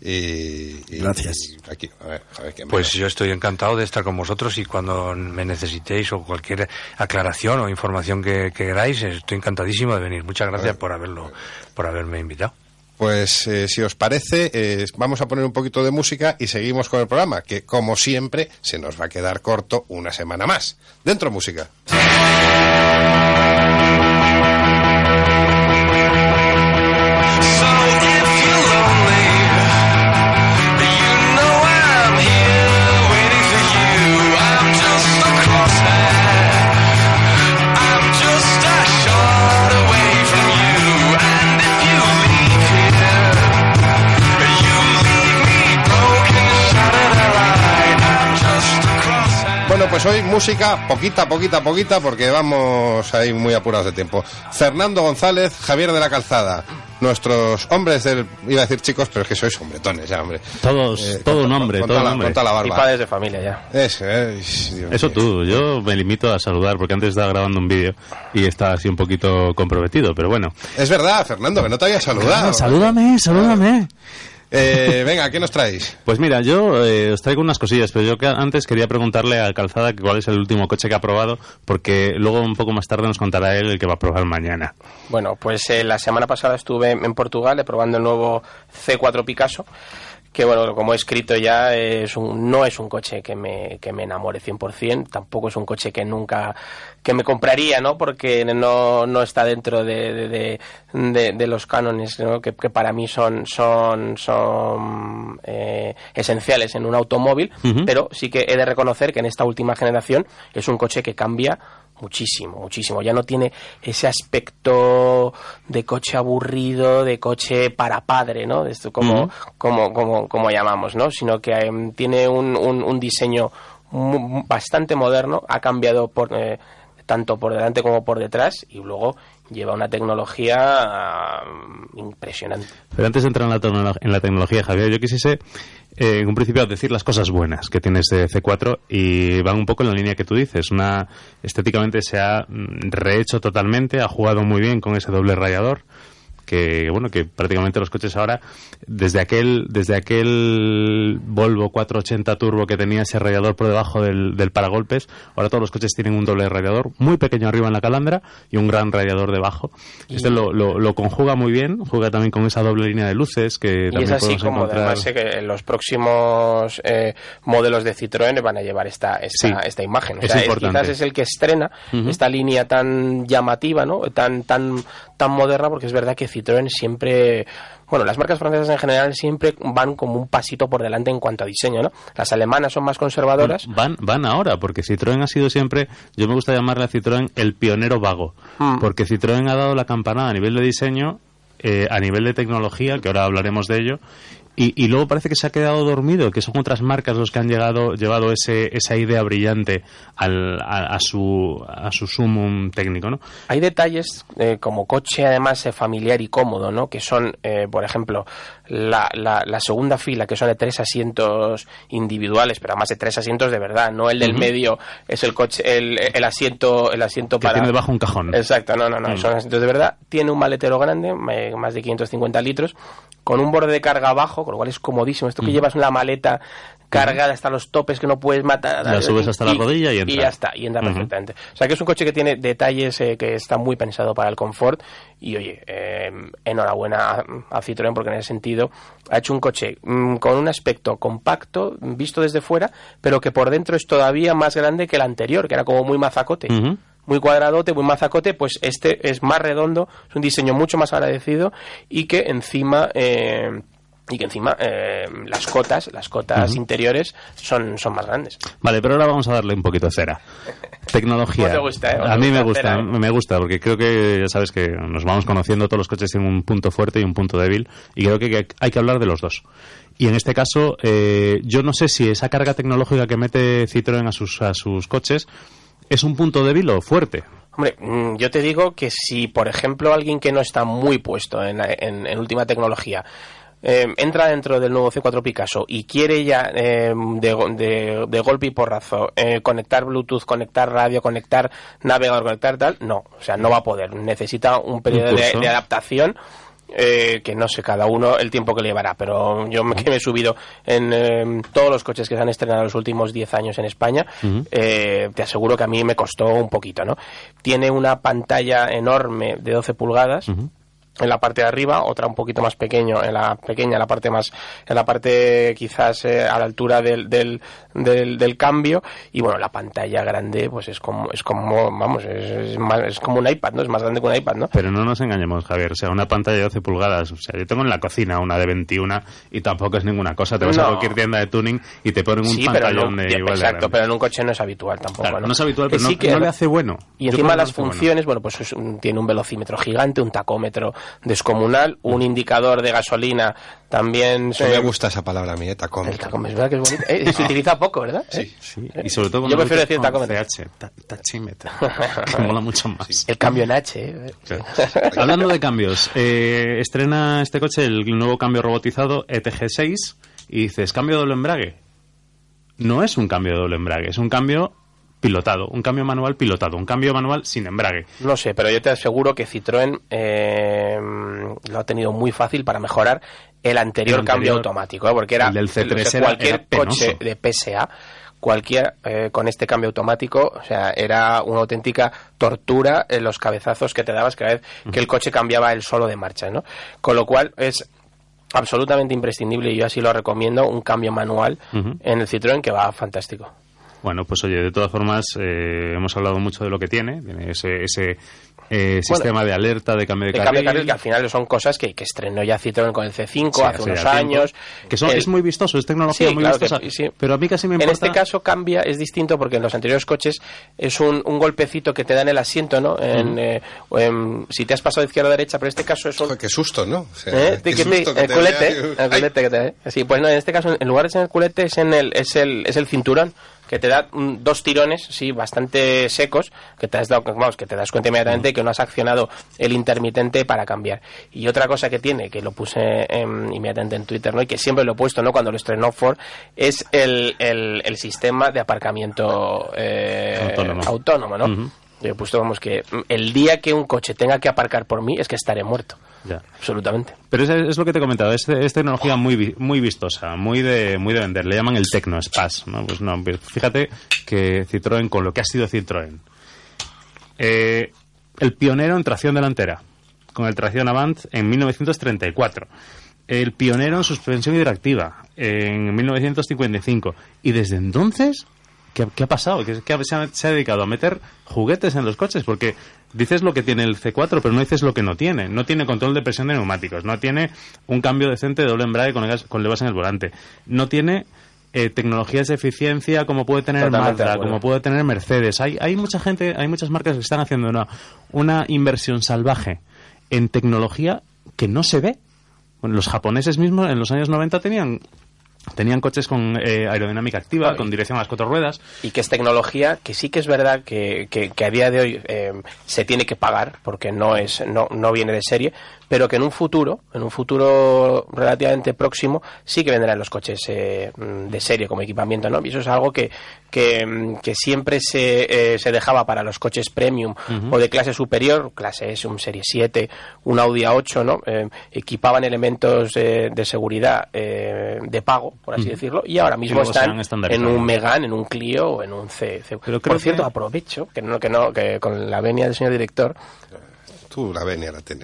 Y, y- Gracias. y aquí, a ver, a ver, ¿qué Pues yo estoy encantado de estar con vosotros y cuando me necesitéis o cualquier aclaración o información que, que queráis, estoy encantadísimo de venir. Muchas gracias por haberlo, por haberme invitado. Pues eh, si os parece, eh, vamos a poner un poquito de música y seguimos con el programa, que como siempre se nos va a quedar corto una semana más. Dentro música. Pues hoy música poquita, poquita, poquita, porque vamos ahí muy apurados de tiempo. Fernando González, Javier de la Calzada, nuestros hombres del... Iba a decir chicos, pero es que sois hombretones ya, hombre. Todos, Eh, todo con- un hombre, con todo la- hombre. con toda la Y barba. padres de familia ya. Dios Eso tú, yo me limito a saludar porque antes estaba grabando un vídeo y estaba así un poquito comprometido, pero bueno. Es verdad, Fernando, que no te había saludado. salúdame, salúdame. Eh, venga, ¿qué nos traéis? Pues mira, yo eh, os traigo unas cosillas, pero yo que antes quería preguntarle a Calzada que cuál es el último coche que ha probado, porque luego un poco más tarde nos contará él el que va a probar mañana. Bueno, pues eh, la semana pasada estuve en Portugal eh, probando el nuevo C4 Picasso, que bueno, como he escrito ya, es un, no es un coche que me, que me enamore 100%, tampoco es un coche que nunca, que me compraría, ¿no? Porque no, no está dentro de, de, de- de- de los cánones, ¿no? Que, que para mí son, son, son eh, esenciales en un automóvil, pero sí que he de reconocer que en esta última generación es un coche que cambia muchísimo, muchísimo. Ya no tiene ese aspecto de coche aburrido, de coche para padre, ¿no? Esto como, como, como, como llamamos, ¿no? Sino que em, tiene un, un, un diseño bastante moderno, ha cambiado por, eh, tanto por delante como por detrás y luego lleva una tecnología ah, impresionante. Pero antes de entrar en la, en la tecnología, Javier, yo quisiese eh, en un principio decir las cosas buenas que tiene este C4 y van un poco en la línea que tú dices. Una estéticamente se ha mm, rehecho totalmente, ha jugado muy bien con ese doble rayador que bueno que prácticamente los coches ahora desde aquel desde aquel Volvo 480 Turbo que tenía ese radiador por debajo del, del paragolpes ahora todos los coches tienen un doble radiador muy pequeño arriba en la calandra y un gran radiador debajo este lo, lo, lo conjuga muy bien juega también con esa doble línea de luces que Y también es así como encontrar además sé que los próximos eh, modelos de Citroën van a llevar esta esta, Sí, esta imagen. O es sea, importante. quizás es el que estrena Ujú. esta línea tan llamativa, ¿no? Tan tan tan moderna, porque es verdad que Citroën siempre, bueno, las marcas francesas en general siempre van como un pasito por delante en cuanto a diseño, ¿no? Las alemanas son más conservadoras. Van, van ahora, porque Citroën ha sido siempre, yo me gusta llamarle a Citroën el pionero vago, Hmm. porque Citroën ha dado la campanada a nivel de diseño, eh, a nivel de tecnología, que ahora hablaremos de ello, y, y luego parece que se ha quedado dormido, que son otras marcas los que han llegado, llevado ese, esa idea brillante al, a, a su, a su sumum técnico, ¿no? Hay detalles eh, como coche además eh, familiar y cómodo, ¿no? Que son, eh, por ejemplo, la, la, la segunda fila, que son de tres asientos individuales, pero además de tres asientos de verdad, no el del medio es el coche, el, el asiento, el asiento Que para tiene debajo un cajón. Exacto, no, no, no, Mm. son asientos de verdad. Tiene un maletero grande, eh, más de 550 litros, con un borde de carga abajo, con lo cual es comodísimo. Esto que llevas una maleta cargada hasta los topes que no puedes matar. La subes hasta la rodilla y entra. Y ya está, y entra perfectamente. O sea que es un coche que tiene detalles eh, que está muy pensado para el confort. Y oye, eh, enhorabuena a, a Citroën porque en ese sentido ha hecho un coche mm, con un aspecto compacto, visto desde fuera, pero que por dentro es todavía más grande que el anterior, que era como muy mazacote Ujú. Muy cuadradote, muy mazacote, pues este es más redondo, es un diseño mucho más agradecido y que encima eh, y que encima eh, las cotas, las cotas interiores son, son más grandes. Vale, pero ahora vamos a darle un poquito de cera. Tecnología. ¿Cómo te gusta, eh? A mí me Gusta gusta, cera, eh. me gusta, porque creo que ya sabes que nos vamos conociendo, todos los coches tienen un punto fuerte y un punto débil, y creo que hay que hablar de los dos. Y en este caso, eh, yo no sé si esa carga tecnológica que mete Citroën a sus, a sus coches es un punto débil o fuerte. Hombre, mm, yo te digo que si, por ejemplo, alguien que no está muy puesto en, en- en última tecnología eh, entra dentro del nuevo C4 Picasso y quiere ya eh, de, de- de golpe y porrazo eh, conectar Bluetooth, conectar radio, conectar navegador, conectar tal, no, o sea, no va a poder. Necesita un periodo de adaptación. Eh, que no sé cada uno el tiempo que le llevará, pero yo me, que me he subido en eh, todos los coches que se han estrenado en los últimos 10 años en España, eh, te aseguro que a mí me costó un poquito, ¿no? Tiene una pantalla enorme de 12 pulgadas. En la parte de arriba, otra un poquito más pequeño, en la pequeña, en la parte más, en la parte quizás eh, a la altura del, del, del, del cambio, y bueno, la pantalla grande, pues es como, es como, vamos, es, es más- es como un iPad, ¿no? Es más grande que un iPad, ¿no? Pero no nos engañemos, Javier. O sea, una pantalla de 12 pulgadas. O sea, yo tengo en la cocina una de 21 y tampoco es ninguna cosa. Te vas a cualquier tienda de tuning y te ponen un Sí, pantallón no, de igual exacto, pero en un coche no es habitual tampoco, Claro, ¿no? no es habitual, Que pero no, que- no le hace bueno. Y encima que las hace bueno. funciones, bueno, pues es un- tiene un velocímetro gigante, un tacómetro descomunal, un indicador de gasolina también... No se- me gusta esa palabra a mí, eh, tacómetro. El tacómetro, es verdad que es bonito. Eh, se utiliza poco, ¿verdad? Sí. Sí, y sobre todo Yo cuando prefiero decir tacómetro. CH, ta- tachímetro, que mola mucho más. El cambio en H. eh. Hablando de cambios, eh, estrena este coche el nuevo cambio robotizado E ETG6 y dices, ¿cambio de doble embrague? No es un cambio de doble embrague, es un cambio pilotado, un cambio manual pilotado, un cambio manual sin embrague. No sé, pero yo te aseguro que Citroën eh, lo ha tenido muy fácil para mejorar el anterior, El cambio automático, ¿eh? porque era el del C3 o sea, era- cualquier era coche de PSA, cualquier eh, con este cambio automático, o sea, era una auténtica tortura en los cabezazos que te dabas cada vez que el coche cambiaba el solo de marcha, ¿no? Con lo cual es absolutamente imprescindible y yo así lo recomiendo un cambio manual en el Citroën que va fantástico. Bueno, pues oye, de todas formas, eh, hemos hablado mucho de lo que tiene, tiene ese, ese eh, sistema de alerta, de cambio de El carril. cambio de carril que al final son cosas que, que estrenó ya Citroën con el C5 Sí, hace unos años. Que son- El- es muy vistoso, es tecnología Sí, muy claro que vistosa. sí. Pero a mí casi me En importa... este caso cambia, es distinto porque en los anteriores coches es un, un golpecito que te da en el asiento, ¿no? En, eh, o en- si te has pasado de izquierda a derecha, pero en este caso es un... Qué susto, ¿no? O sea, ¿Eh? qué susto que el te culete, el culete que te da. Sí, pues no, en este caso, en lugar de ser el culete, es en el, es el, es el cinturón que te da dos tirones, sí, bastante secos, que te has dado, vamos, que te das cuenta inmediatamente que no has accionado el intermitente para cambiar. Y otra cosa que tiene, que lo puse em, inmediatamente en Twitter, ¿no? Y que siempre lo he puesto, ¿no? Cuando lo estrenó Ford, es el, el, el sistema de aparcamiento eh, Autónomo. autónomo, ¿no? Yo he puesto, vamos, que el día que un coche tenga que aparcar por mí es que estaré muerto. Ya. Absolutamente. Pero es, es lo que te he comentado, es, es tecnología muy muy vistosa, muy de muy de vender. Le llaman el Tecno Spas, ¿no? Pues no, pues fíjate que Citroën, con lo que ha sido Citroën, eh, el pionero en tracción delantera, con el tracción Avant en 1934. El pionero en suspensión hidroactiva en 1955. Y desde entonces, ¿qué, qué ha pasado? ¿Qué, se, ha, se ha dedicado a meter juguetes en los coches? Porque dices lo que tiene el C4, pero no dices lo que no tiene. No tiene control de presión de neumáticos. No tiene un cambio decente de doble embrague con, levas en el volante. No tiene eh, tecnologías de eficiencia como puede tener Totalmente Mazda, como puede tener Mercedes. Hay, hay mucha gente, hay muchas marcas que están haciendo una, una inversión salvaje en tecnología que no se ve. Bueno, los japoneses mismos en los años 90 tenían tenían coches con eh, aerodinámica activa, con dirección a las cuatro ruedas. y que es tecnología que sí que es verdad que, que- que a día de hoy eh, se tiene que pagar porque no es no, no viene de serie pero que en un futuro en un futuro relativamente próximo sí que vendrán los coches eh, mm, de serie como equipamiento no y eso es algo que que, mm, que siempre se, eh, se dejaba para los coches premium o de clase superior clase S un serie 7 un Audi A8 no Eh, equipaban elementos eh, de seguridad eh, de pago por así decirlo y ahora mismo están en un Megan, en un Clio o en un C. C. Pero Por cierto, que- aprovecho que no, que no, que con la venia del señor director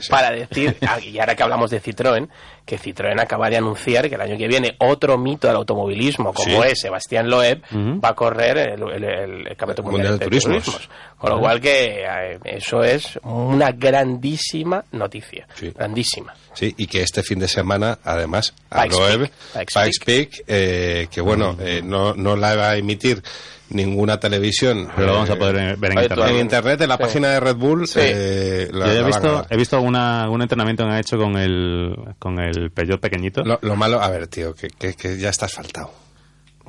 ¿eh? para decir, ah, y ahora que hablamos de Citroën, que Citroën acaba de anunciar que el año que viene otro mito del automovilismo, como Sí. es Sebastián Loeb, va a correr el, el- el- el Campeonato Mundial Mundial de de Turismos. Turismos. Con lo cual que eh, eso es una grandísima noticia. Sí. Grandísima. Sí, y que este fin de semana, además, a Pikes Loeb, Peak, Pikes Pikes Peak, eh, que bueno, eh, no, no la va a emitir ninguna televisión. Pero lo vamos a poder ver en oye, internet. En internet, en la Sí. página de Red Bull, Sí. eh, la- Yo he visto, he visto alguna, algún entrenamiento que han hecho con el, con el Peugeot pequeñito. Lo, lo malo, a ver, tío, que, que, que ya estás faltado.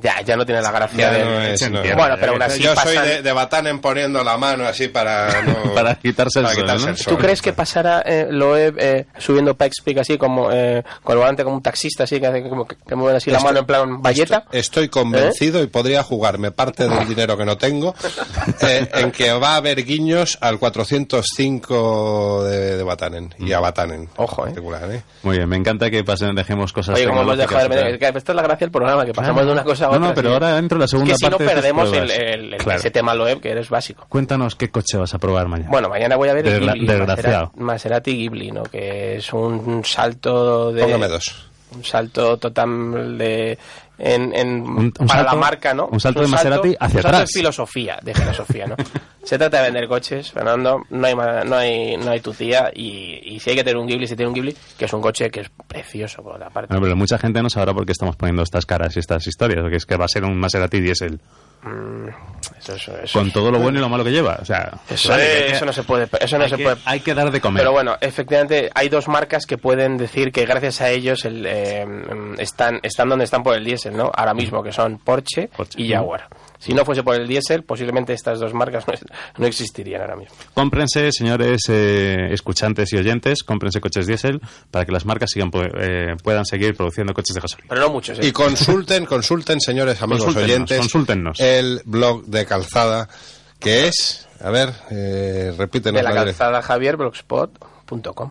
Ya, ya no tiene la gracia de... no es- no. Bueno, pero aún así Yo soy de, de Batanen poniendo la mano así para no- Para quitarse el para sol, quitarse ¿no? el sol. ¿Tú crees que pasara eh, Loeb eh, subiendo Pikes Peak así como eh, con el volante como un taxista así que hace como que, que mueven así la mano en plan valleta? Estoy, estoy convencido y podría jugarme parte del dinero que no tengo eh, en que va a haber guiños al 405 de, de Batanen y a Batanen. Ojo, eh. Particular, ¿eh? Muy bien, me encanta que pasen, dejemos cosas Oye, como hemos dejado esta es la gracia del programa, que pasamos de una cosa a No, otra. no, pero así. ahora entro en la segunda Es que si no parte perdemos el, pruebas. el- el- Claro. ese tema Loeb, que eres básico. Cuéntanos qué coche vas a probar mañana. Bueno, mañana voy a ver el Ghibli, desgraciado. Maserati, Maserati Ghibli, ¿no? Que es un salto de... Póngame dos. Un salto total de... En, en- Un- un para salto- la marca, ¿no? un salto de Maserati hacia un salto atrás. de filosofía, de filosofía, ¿no? Se trata de vender coches, Fernando, no hay, no hay, no hay tu tía y, y si hay que tener un Ghibli, se tiene un Ghibli, que es un coche que es precioso por otra parte. Bueno, pero mucha gente no sabrá por qué estamos poniendo estas caras y estas historias, que es que va a ser un Maserati diésel. Eso, eso, eso- Con todo lo bueno y lo malo que lleva. O sea, eso, vale, que- eso no se puede, eso no hay se que- puede. hay que dar de comer. Pero bueno, efectivamente hay dos marcas que pueden decir que gracias a ellos el, eh, están, están donde están por el diésel, ¿no? Ahora mismo, que son Porsche, Porsche. y Jaguar. Si no fuese por el diésel, posiblemente estas dos marcas no, existirían ahora mismo. Cómprense, señores eh, escuchantes y oyentes, cómprense coches diésel para que las marcas sigan eh, puedan seguir produciendo coches de gasolina. Pero no muchos, ¿eh? Y consulten, consulten, señores amigos oyentes, consúltenos. el blog de calzada, que es, a ver, eh, repítenos de la calzada javierblogspot.com.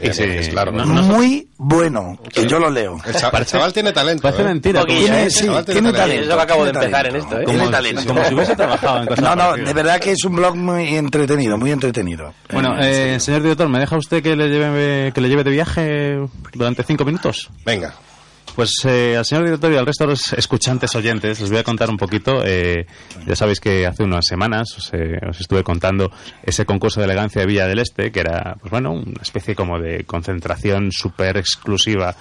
Bien, Sí, es largo. no, Muy bueno, que yo lo leo. El, cha- el chaval tiene talento. Parece ¿eh? mentira. Tiene, sí, chaval tiene tiene talento. Yo que acabo de empezar en talento. esto, ¿eh? como- Tiene talento. como si hubiese trabajado en cosas No, no, parecidas. de verdad que es un blog muy entretenido, muy entretenido. Bueno, Eh, eh, señor director, ¿me deja usted que le lleve que le lleve de viaje durante cinco minutos? Venga. Pues eh, al señor director y al resto de los escuchantes oyentes les voy a contar un poquito. eh, ya sabéis que hace unas semanas os, eh, os estuve contando ese concurso de elegancia de Villa del Este, que era, pues bueno, una especie como de concentración súper exclusiva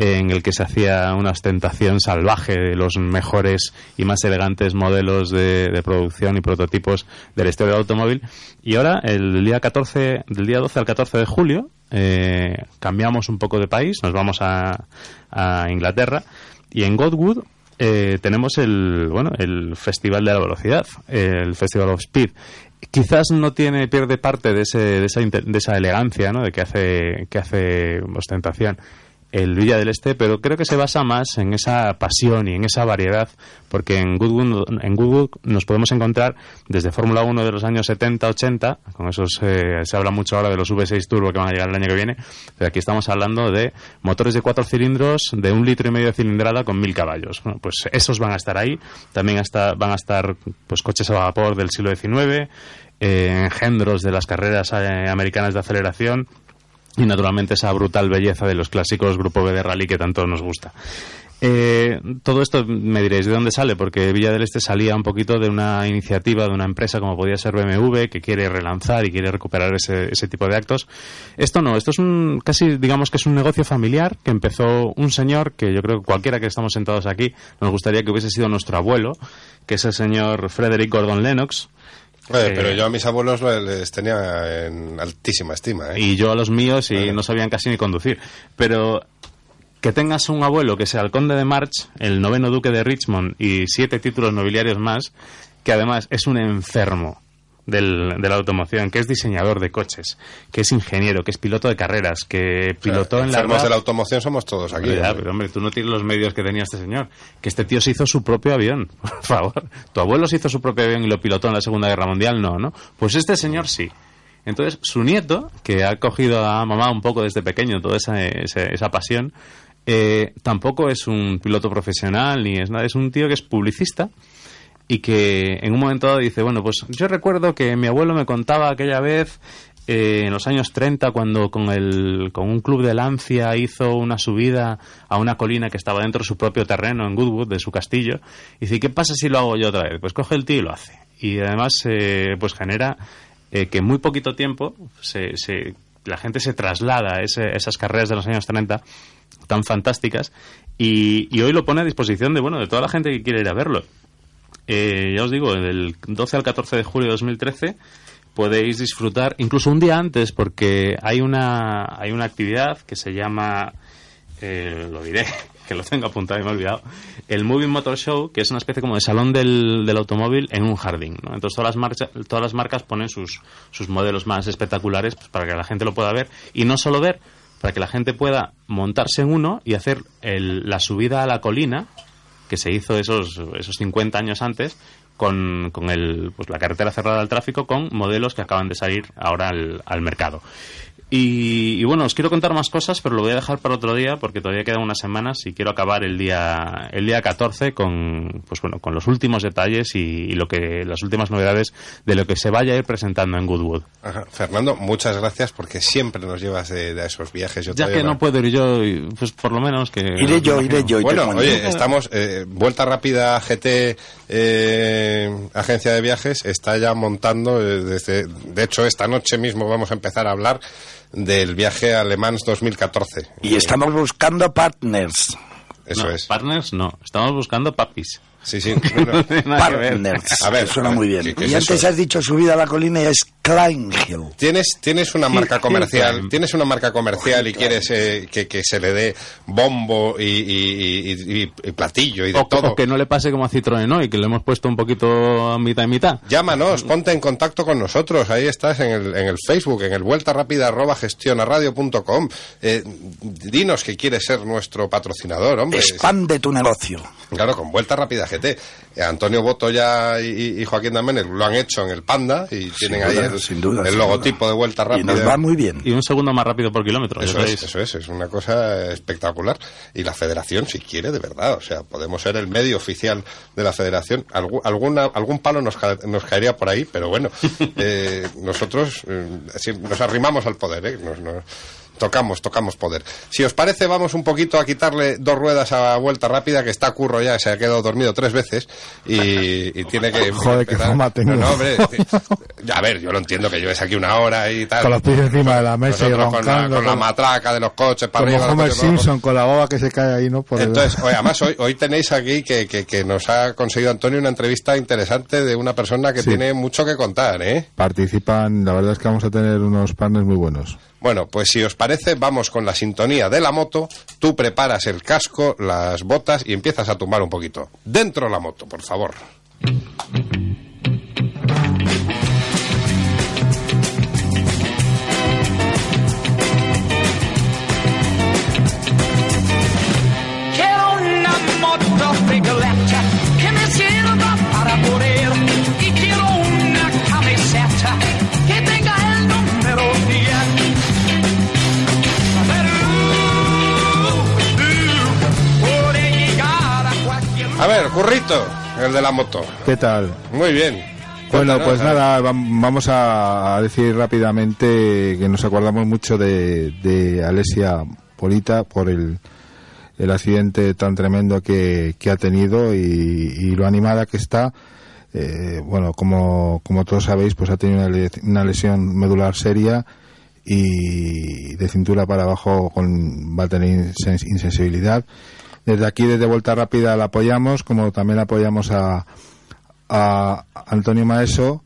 en el que se hacía una ostentación salvaje de los mejores y más elegantes modelos de, producción y prototipos de la historia del automóvil. Y ahora, el día 14, del día 12 al 14 de julio, eh, cambiamos un poco de país, nos vamos a, a Inglaterra y en Godwood eh, tenemos el bueno el Festival de la Velocidad, el Festival of Speed. Quizás no tiene pierde parte de, ese, de, esa, de esa elegancia ¿no? de que hace, que hace ostentación el Villa del Este, pero creo que se basa más en esa pasión y en esa variedad, porque en Goodwood, en Goodwood nos podemos encontrar desde Fórmula 1 de los años 70-80, con esos eh, se habla mucho ahora de los V6 Turbo que van a llegar el año que viene, pero aquí estamos hablando de motores de cuatro cilindros de un litro y medio de cilindrada con mil caballos. Bueno, pues esos van a estar ahí, también hasta, van a estar pues coches a vapor del siglo XIX, eh, engendros de las carreras eh, americanas de aceleración, y naturalmente esa brutal belleza de los clásicos Grupo B de Rally que tanto nos gusta. Eh, todo esto me diréis de dónde sale, porque Villa del Este salía un poquito de una iniciativa de una empresa como podía ser BMW que quiere relanzar y quiere recuperar ese, ese tipo de actos. Esto no, esto es un casi digamos que es un negocio familiar que empezó un señor que yo creo que cualquiera que estamos sentados aquí nos gustaría que hubiese sido nuestro abuelo, que es el señor Frederick Gordon Lennox. Oye, pero yo a mis abuelos lo- les tenía en altísima estima. ¿eh? y yo a los míos y Vale. no sabían casi ni conducir. Pero que tengas un abuelo que sea el conde de March, el noveno duque de Richmond y siete títulos nobiliarios más, que además es un enfermo del, de la automoción, que es diseñador de coches, que es ingeniero, que es piloto de carreras, que pilotó en la de la automoción somos todos aquí. Ya, hombre. pero hombre, tú no tienes los medios que tenía este señor. Que este tío se hizo su propio avión, por favor. ¿Tu abuelo se hizo su propio avión y lo pilotó en la Segunda Guerra Mundial? No, ¿no? Pues este señor sí. Entonces, su nieto, que ha cogido a mamá un poco desde pequeño toda esa, esa, esa pasión, eh, tampoco es un piloto profesional ni es nada. Es un tío que es publicista y que en un momento dado dice, bueno, pues yo recuerdo que mi abuelo me contaba aquella vez eh, en los años 30 cuando con, el, con un club de Lancia hizo una subida a una colina que estaba dentro de su propio terreno en Goodwood, de su castillo, y dice, ¿qué pasa si lo hago yo otra vez? Pues coge el tío y lo hace. Y además eh, pues genera eh, que en muy poquito tiempo se, se- la gente se traslada a ese- esas carreras de los años 30 tan fantásticas y, y hoy lo pone a disposición de bueno de toda la gente que quiere ir a verlo. Eh, ya os digo, del 12 al 14 de julio de 2013 podéis disfrutar, incluso un día antes, porque hay una, hay una actividad que se llama, eh, lo diré, que lo tengo apuntado y me he olvidado, el Moving Motor Show, que es una especie como de salón del, del automóvil en un jardín. ¿no? Entonces todas las, marcha- todas las marcas ponen sus, sus modelos más espectaculares pues, para que la gente lo pueda ver. Y no solo ver, para que la gente pueda montarse en uno y hacer el- la subida a la colina, que se hizo esos, esos 50 años antes, con, con el, pues la carretera cerrada al tráfico, con modelos que acaban de salir ahora al, al mercado. Y, y bueno, os quiero contar más cosas, pero lo voy a dejar para otro día porque todavía quedan unas semanas y quiero acabar el día el día 14 con pues bueno con los últimos detalles y, y lo que las últimas novedades de lo que se vaya a ir presentando en Goodwood. Ajá. Fernando, muchas gracias porque siempre nos llevas de, de esos viajes. Yo Ya que no puedo ir yo, y, pues por lo menos que Iré yo, iré yo. Bueno, oye, estamos. eh, Vuelta Rápida GT, eh, agencia de viajes, está ya montando. eh, desde, de hecho, esta noche mismo vamos a empezar a hablar del viaje a Le Mans 2014. Y estamos buscando partners. eso No, es. Partners no. Estamos buscando papis. Sí, sí. Partners. A ver, suena a ver, muy bien. ¿qué- qué y es antes eso? has dicho subida a la colina y es Klein Hill. Tienes, tienes una marca comercial, tienes una marca comercial y quieres eh, que, que se le dé bombo y, y- y- y- y platillo y de O, todo. o que no le pase como a Citroën hoy, que le hemos puesto un poquito a mitad y mitad. Llámanos, ponte en contacto con nosotros, ahí estás en el, en el Facebook, en el vuelta rápida arroba gestionaradio.com. Eh, dinos que quieres ser nuestro patrocinador, hombre. Expande tu negocio. Claro, con Vuelta Rápida GT. Antonio Boto ya y, y Joaquín Damenes lo han hecho en el Panda y tienen ahí duda, el, sin duda, el sin logotipo de Vuelta Y Rápida. nos va muy bien. Y un segundo más rápido por kilómetro. Eso es, eso es, es una cosa espectacular. Y la federación, si quiere, de verdad, o sea, podemos ser el medio oficial de la federación. Algu- alguna, algún palo nos, ca- nos caería por ahí, pero bueno, eh, nosotros eh, nos arrimamos al poder, ¿eh? Nos- nos- tocamos, tocamos poder. Si os parece, vamos un poquito a quitarle dos ruedas a vuelta rápida, que está curro ya, se ha quedado dormido tres veces y, y tiene que... Joder, qué empezar. fama tengo. No, no, hombre, a ver, yo lo entiendo que lleves aquí una hora y tal. Con los pies encima de la mesa y Nosotros con la, roncando, con la matraca de los coches para Como arriba. Homer coches. Simpson con la boba que se cae ahí, ¿no? Por el- Entonces, oye, además hoy, hoy tenéis aquí que, que, que nos ha conseguido Antonio una entrevista interesante de una persona que Sí. tiene mucho que contar, ¿eh? participan, la verdad es que vamos a tener unos partners muy buenos. Bueno, pues si os parece, vamos con la sintonía de la moto. Tú preparas el casco, las botas y empiezas a tumbar un poquito. Dentro la moto, por favor. Currito, el de la moto. ¿Qué tal? Muy bien. Bueno, Cuéntanos, pues nada, vam- vamos a decir rápidamente que nos acordamos mucho de, de Alesia Polita por el, el accidente tan tremendo que, que ha tenido y, y lo animada que está. Eh, bueno, como, como todos sabéis, pues ha tenido una, le- una lesión medular seria y de cintura para abajo con, va a tener insen- insensibilidad. Desde aquí, desde Vuelta Rápida, la apoyamos, como también apoyamos a, a Antonio Maeso,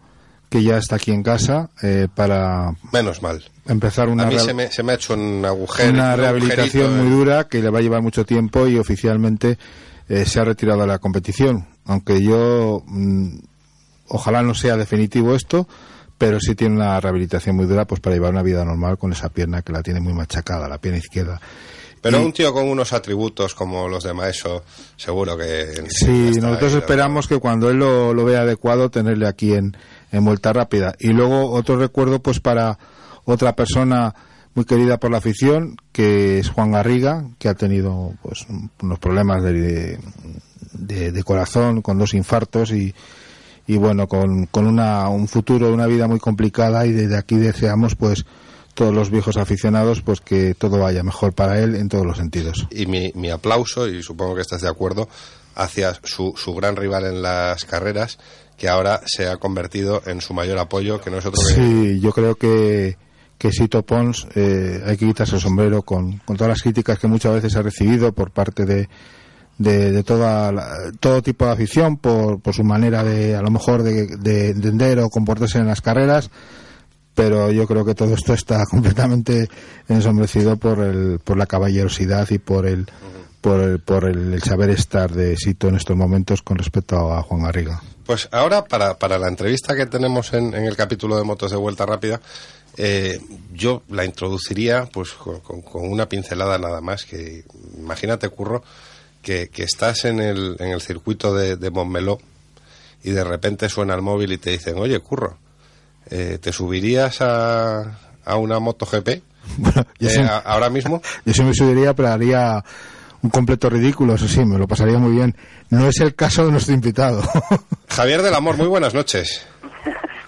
que ya está aquí en casa, eh, para Menos mal. empezar una, a mí se me, se me ha hecho un agujero. una un rehabilitación agujerito, muy eh. dura que le va a llevar mucho tiempo y oficialmente eh, se ha retirado de la competición. Aunque yo, mm, ojalá no sea definitivo esto, pero sí tiene una rehabilitación muy dura pues para llevar una vida normal con esa pierna que la tiene muy machacada, la pierna izquierda. Pero Y- un tío con unos atributos como los de Maeso, seguro que... Sí, nosotros ahí, esperamos que cuando él lo, lo vea adecuado tenerle aquí en, en vuelta rápida. Y luego otro recuerdo pues para otra persona muy querida por la afición, que es Juan Garriga, que ha tenido pues unos problemas de, de, de corazón con dos infartos y, y bueno, con, con una, un futuro, una vida muy complicada y desde aquí deseamos pues todos los viejos aficionados pues que todo vaya mejor para él en todos los sentidos. y mi, mi aplauso, y supongo que estás de acuerdo, hacia su, su gran rival en las carreras, que ahora se ha convertido en su mayor apoyo, que no es otro que... Sí, yo creo que, que Sito Pons eh, hay que quitarse el sombrero con, con todas las críticas que muchas veces ha recibido por parte de, de, de toda la- todo tipo de afición por, por su manera de a lo mejor de, de entender o comportarse en las carreras pero yo creo que todo esto está completamente ensombrecido por el, por la caballerosidad y por el por el, por el, saber estar de Sito en estos momentos con respecto a Juan Garriga. Pues ahora, para, para la entrevista que tenemos en, en el capítulo de Motos de Vuelta Rápida, eh, yo la introduciría pues con, con- con una pincelada nada más, que imagínate, Curro, que, que estás en el, en el circuito de, de Montmeló y de repente suena el móvil y te dicen, oye, Curro, eh, ¿te subirías a, a una MotoGP Bueno, yo eh, sí- a- ahora mismo? Yo sí me subiría, pero haría un completo ridículo, eso sí, me lo pasaría muy bien. No es el caso de nuestro invitado. Javier del Amor, muy buenas noches.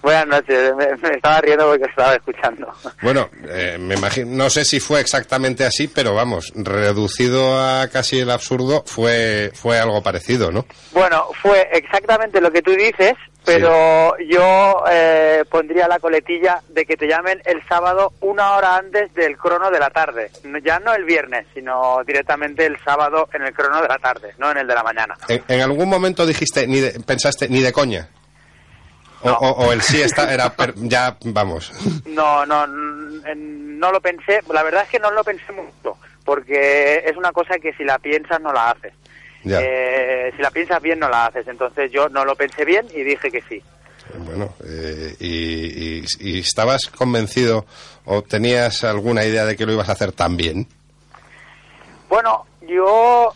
Buenas noches, me, me estaba riendo porque estaba escuchando. Bueno, eh, me imagino, no sé si fue exactamente así, pero vamos, reducido a casi el absurdo, fue, fue algo parecido, ¿no? Bueno, fue exactamente lo que tú dices, pero yo eh, pondría la coletilla de que te llamen el sábado una hora antes del crono de la tarde. Ya no el viernes, sino directamente el sábado en el crono de la tarde, no en el de la mañana. ¿En, en algún momento dijiste, ni de- pensaste, ni de coña? O, o- o el sí está, era, per- ya, vamos. No, no, no lo pensé. La verdad es que no lo pensé mucho, porque es una cosa que si la piensas no la haces. Eh, si la piensas bien no la haces. Entonces yo no lo pensé bien y dije que sí. Bueno, eh, y, y- y estabas convencido o tenías alguna idea de que lo ibas a hacer tan bien? Bueno, yo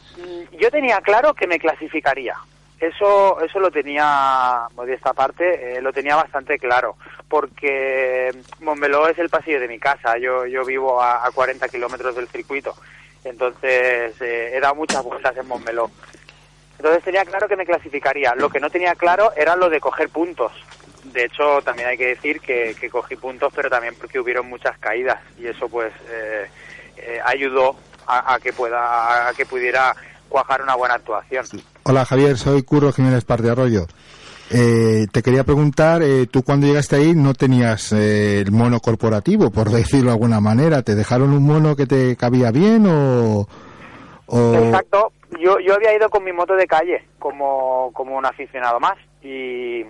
yo tenía claro que me clasificaría. Eso eso lo tenía, de esta parte, eh, lo tenía bastante claro, porque Montmeló es el pasillo de mi casa. Yo yo vivo a, a 40 kilómetros del circuito, entonces eh, he dado muchas vueltas en Montmeló. Entonces tenía claro que me clasificaría. Lo que no tenía claro era lo de coger puntos. De hecho, también hay que decir que, que cogí puntos, pero también porque hubieron muchas caídas y eso pues eh, eh, ayudó a que pueda a que pudiera cuajar una buena actuación. Hola Javier, soy Curro Jiménez Partearroyo. Eh, te quería preguntar, eh, tú cuando llegaste ahí no tenías eh, el mono corporativo, por decirlo de alguna manera. ¿Te dejaron un mono que te cabía bien o...? Exacto. Yo, yo había ido con mi moto de calle como, como un aficionado más y, y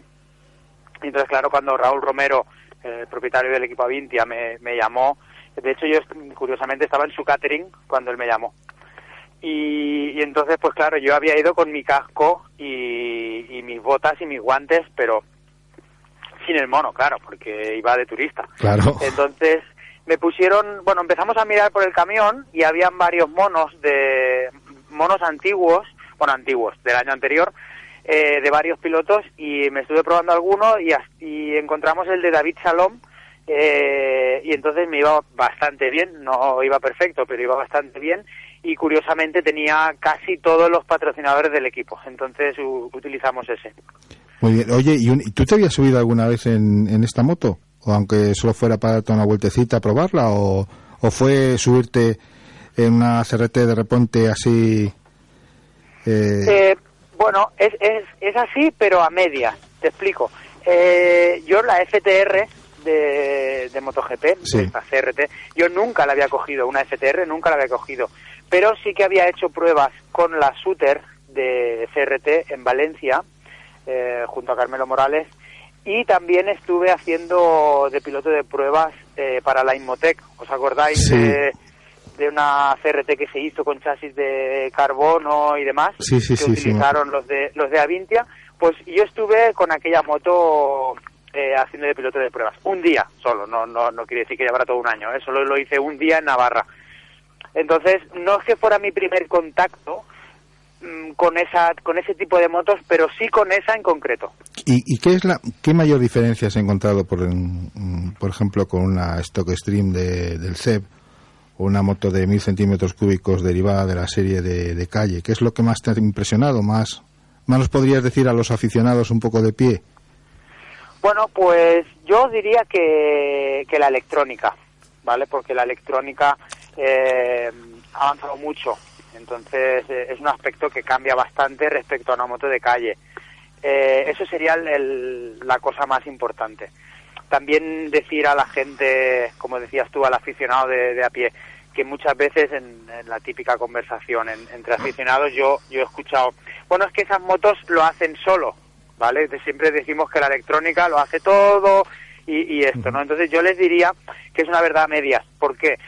entonces claro cuando Raúl Romero, el propietario del equipo Avintia, me, me llamó, de hecho yo curiosamente estaba en su catering cuando él me llamó. Y, y entonces pues claro yo había ido con mi casco y, y mis botas y mis guantes, pero sin el mono, claro, porque iba de turista. Claro. Entonces me pusieron, bueno, empezamos a mirar por el camión y habían varios monos de monos antiguos, bueno, antiguos del año anterior, eh, de varios pilotos y me estuve probando algunos y, as- y encontramos el de David Salom eh, y entonces me iba bastante bien, no iba perfecto, pero iba bastante bien y curiosamente tenía casi todos los patrocinadores del equipo, entonces u- utilizamos ese. Muy bien. Oye, ¿y, un- tú te habías subido alguna vez en, en esta moto? ¿O aunque solo fuera para darte una vueltecita a probarla? ¿O, o fue subirte en una CRT de repente así? eh, Eh, bueno, es, es, es así, pero a medias. Te explico. Eh, yo la FTR de, de MotoGP, Sí. de esta CRT, yo nunca la había cogido, una FTR nunca la había cogido, pero sí que había hecho pruebas con la Suter de CRT en Valencia, eh, junto a Carmelo Morales, y también estuve haciendo de piloto de pruebas eh, para la Inmotec. ¿Os acordáis Sí. de, de una CRT que se hizo con chasis de carbono y demás? Sí, sí, que utilizaron los de los de Avintia. Pues yo estuve con aquella moto eh, haciendo de piloto de pruebas. Un día solo, no, no, no quiere decir que llevara todo un año, ¿eh? solo lo hice un día en Navarra. Entonces, no es que fuera mi primer contacto mm, con esa con ese tipo de motos, pero sí con esa en concreto. ¿Y, y qué es la qué mayor diferencia has encontrado, por, mm, por ejemplo, con una Stock Stream de, del CEP o una moto de mil centímetros cúbicos derivada de la serie de, de calle? ¿Qué es lo que más te ha impresionado? ¿Más, más nos podrías decir a los aficionados un poco de pie? Bueno, pues yo diría que, que la electrónica, ¿vale? Porque la electrónica eh, ha avanzado mucho, entonces eh, es un aspecto que cambia bastante respecto a una moto de calle. Eh, eso sería el- el- la cosa más importante. También decir a la gente, como decías tú, al aficionado de, de a pie, que muchas veces en, en la típica conversación en- entre aficionados yo, yo he escuchado, bueno, es que esas motos lo hacen solo, ¿vale? Siempre decimos que la electrónica lo hace todo y, y esto, ¿no? Entonces yo les diría que es una verdad a medias. ¿Por qué?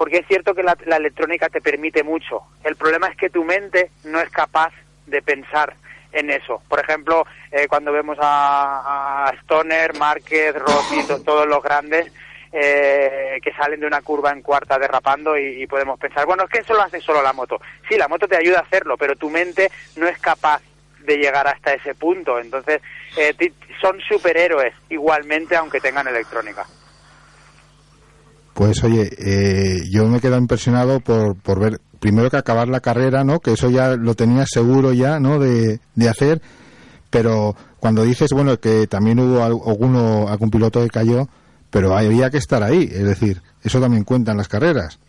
Porque es cierto que la, la electrónica te permite mucho. El problema es que tu mente no es capaz de pensar en eso. Por ejemplo, eh, cuando vemos a, Stoner, Márquez, Rossi, to- todos los grandes eh, que salen de una curva en cuarta derrapando y, podemos pensar, bueno, es que eso lo hace solo la moto. Sí, la moto te ayuda a hacerlo, pero tu mente no es capaz de llegar hasta ese punto. Entonces, eh, son superhéroes igualmente, aunque tengan electrónica. Pues oye, eh, yo me he quedado impresionado por, por ver, primero que acabar la carrera, ¿no? Que eso ya lo tenía seguro ya, ¿no? De, de hacer, pero cuando dices, bueno, que también hubo al- alguno, algún piloto que cayó, pero había que estar ahí, es decir, eso también cuenta en las carreras.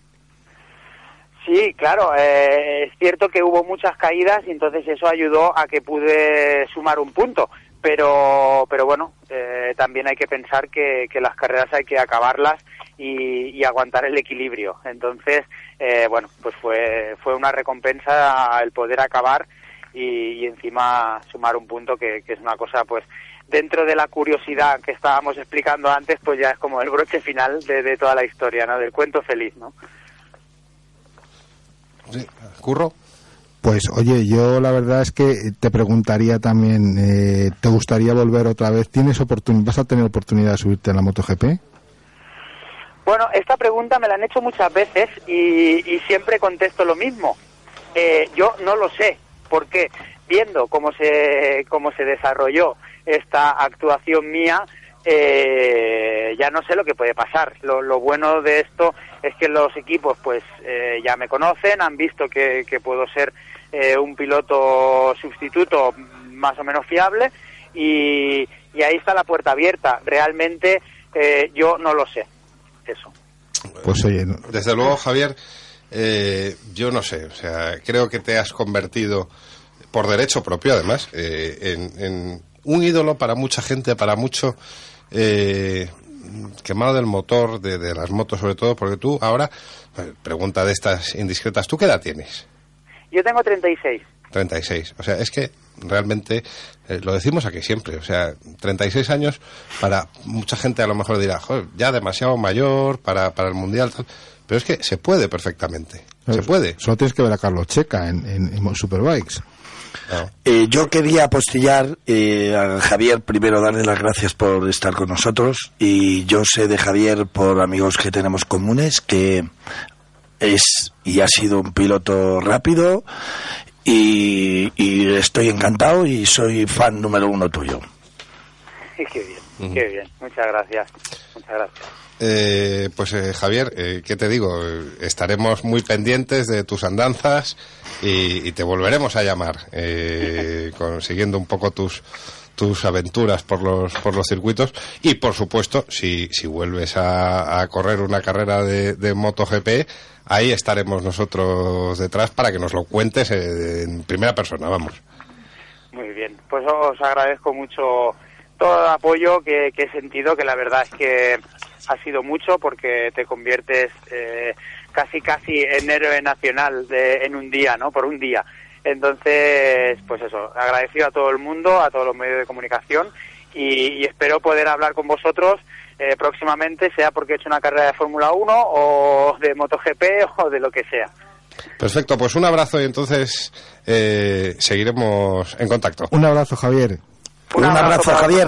Sí, claro, eh, es cierto que hubo muchas caídas y entonces eso ayudó a que pude sumar un punto. Pero, pero bueno, eh, también hay que pensar que, que las carreras hay que acabarlas y, y aguantar el equilibrio. Entonces, eh, bueno, pues fue, fue una recompensa el poder acabar y, y encima sumar un punto que, que es una cosa, pues, dentro de la curiosidad que estábamos explicando antes, pues ya es como el broche final de, de toda la historia, ¿no? Del cuento feliz, ¿no? Sí, Curro. Pues oye, yo la verdad es que te preguntaría también, eh, ¿te gustaría volver otra vez? ¿Tienes oportun ¿Vas a tener oportunidad de subirte en la MotoGP? Bueno, esta pregunta me la han hecho muchas veces y, y siempre contesto lo mismo. Eh, yo no lo sé, porque viendo cómo se, cómo se desarrolló esta actuación mía, eh, ya no sé lo que puede pasar. Lo, lo bueno de esto es que los equipos pues eh, ya me conocen, han visto que, que puedo ser eh, un piloto sustituto más o menos fiable y, y ahí está la puerta abierta. Realmente eh, yo no lo sé. Eso. Pues oye, no- Desde luego, Javier, eh, yo no sé, o sea, creo que te has convertido, por derecho propio además, eh, en, en un ídolo para mucha gente, para mucho eh, quemado del motor, de, de las motos sobre todo, porque tú ahora, pregunta de estas indiscretas, ¿tú qué edad tienes? Yo tengo 36. 36. O sea, es que realmente eh, lo decimos aquí siempre. O sea, 36 años para mucha gente a lo mejor dirá, "Joder, ya demasiado mayor para, para el mundial. tal". Pero es que se puede perfectamente. Se puede. Solo tienes que ver a Carlos Checa en, en- en Superbikes. Eh, yo quería apostillar eh, a Javier, primero darle las gracias por estar con nosotros y yo sé de Javier por amigos que tenemos comunes que es y ha sido un piloto rápido y, y estoy encantado y soy fan número uno tuyo. qué bien, qué bien. Muchas gracias. Muchas gracias. Eh, pues eh, Javier, eh, ¿qué te digo? Estaremos muy pendientes de tus andanzas y, y te volveremos a llamar, eh, consiguiendo un poco tus tus aventuras por los por los circuitos y por supuesto si, si vuelves a, a correr una carrera de, de MotoGP ahí estaremos nosotros detrás para que nos lo cuentes eh, en primera persona vamos Muy bien. Pues os agradezco mucho todo el apoyo que, que he sentido, que la verdad es que ha sido mucho porque te conviertes eh, casi casi en héroe nacional de, en un día, ¿no? Por un día. Entonces, pues eso, agradecido a todo el mundo, a todos los medios de comunicación y, y espero poder hablar con vosotros eh, próximamente, sea porque he hecho una carrera de Fórmula 1 o de MotoGP o de lo que sea. perfecto pues un abrazo y entonces eh, seguiremos en contacto Un abrazo, Javier. Un abrazo, para Javier.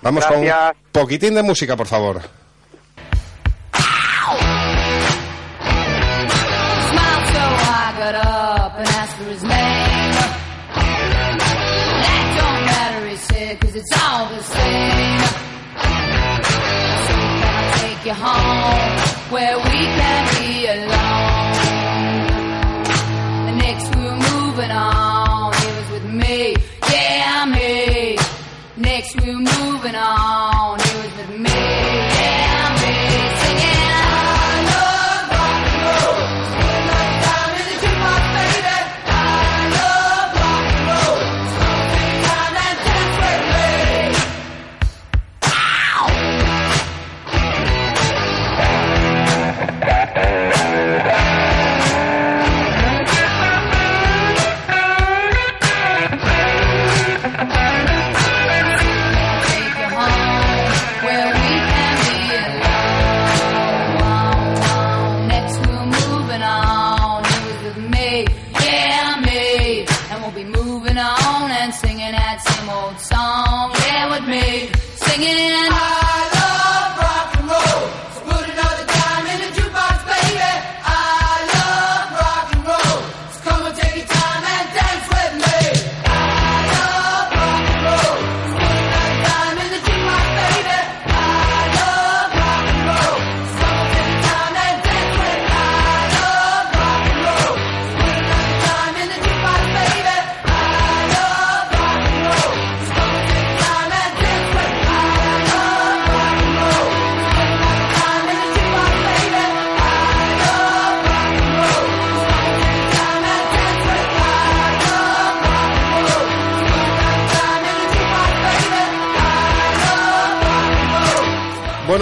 vamos Gracias. con un poquitín de música por favor you home where we can be alone? Next we were moving on, he was with me, yeah, me. Next we were moving on,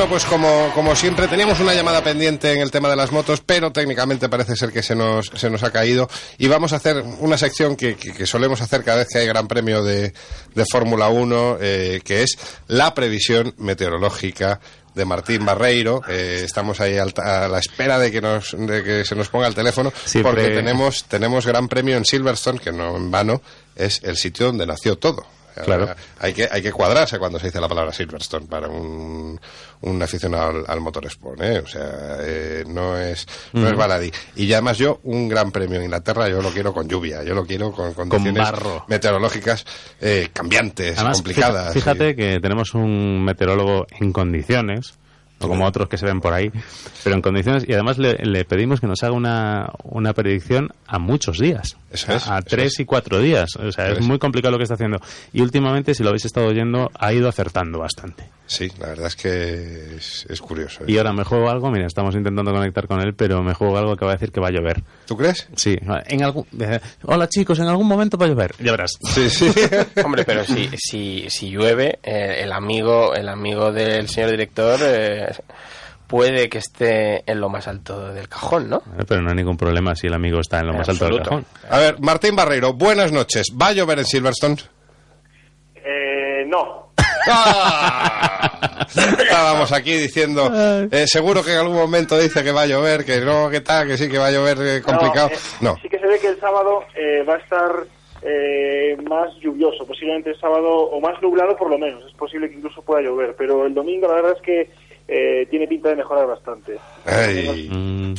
Bueno, pues como, como siempre, teníamos una llamada pendiente en el tema de las motos, pero técnicamente parece ser que se nos, se nos ha caído. Y vamos a hacer una sección que, que- que solemos hacer cada vez que hay Gran Premio de, de Fórmula 1, eh, que es la previsión meteorológica de Martín Barreiro. Eh, estamos ahí al- a la espera de que, nos, de que se nos ponga el teléfono, Siempre- porque tenemos, tenemos Gran Premio en Silverstone, que no en vano es el sitio donde nació todo. Claro. Hay que, hay que cuadrarse cuando se dice la palabra Silverstone para un, un aficionado al, al motorsport, ¿eh? O sea, eh, no es, no es baladí. Y ya además yo, un gran premio en Inglaterra, yo lo quiero con lluvia, yo lo quiero con condiciones meteorológicas eh, cambiantes, Además, complicadas. Fíjate que tenemos un meteorólogo en condiciones, como otros que se ven por ahí, pero en condiciones, y además le, le pedimos que nos haga una, una predicción a muchos días. Eso a es, a eso tres es. y cuatro días. O sea, Eso es es. muy complicado lo que está haciendo. Y últimamente, si lo habéis estado oyendo, ha ido acertando bastante. Sí, la verdad es que es, es curioso. ¿eh? Y ahora me juego algo, mira, estamos intentando conectar con él, pero me juego algo que va a decir que va a llover. ¿Tú crees? Sí, en algún... eh, Hola chicos, en algún momento va a llover. Ya verás. Sí, sí. Hombre, pero si, si, si llueve, eh, el amigo el amigo del señor director eh, puede que esté en lo más alto del cajón, ¿no? Pero no hay ningún problema si el amigo está en lo En más alto del cajón. A ver, Martín Barreiro, buenas noches. ¿Va a llover en Silverstone? Eh, no. ¡Ah! Estábamos aquí diciendo, eh, seguro que en algún momento dice que va a llover, que no, que tal, que sí, que va a llover eh, complicado. eh, No, Sí que se ve que el sábado eh, va a estar eh, más lluvioso, posiblemente el sábado, o más nublado por lo menos. Es posible que incluso pueda llover, pero el domingo la verdad es que eh, tiene pinta de mejorar bastante. Ay. Mm,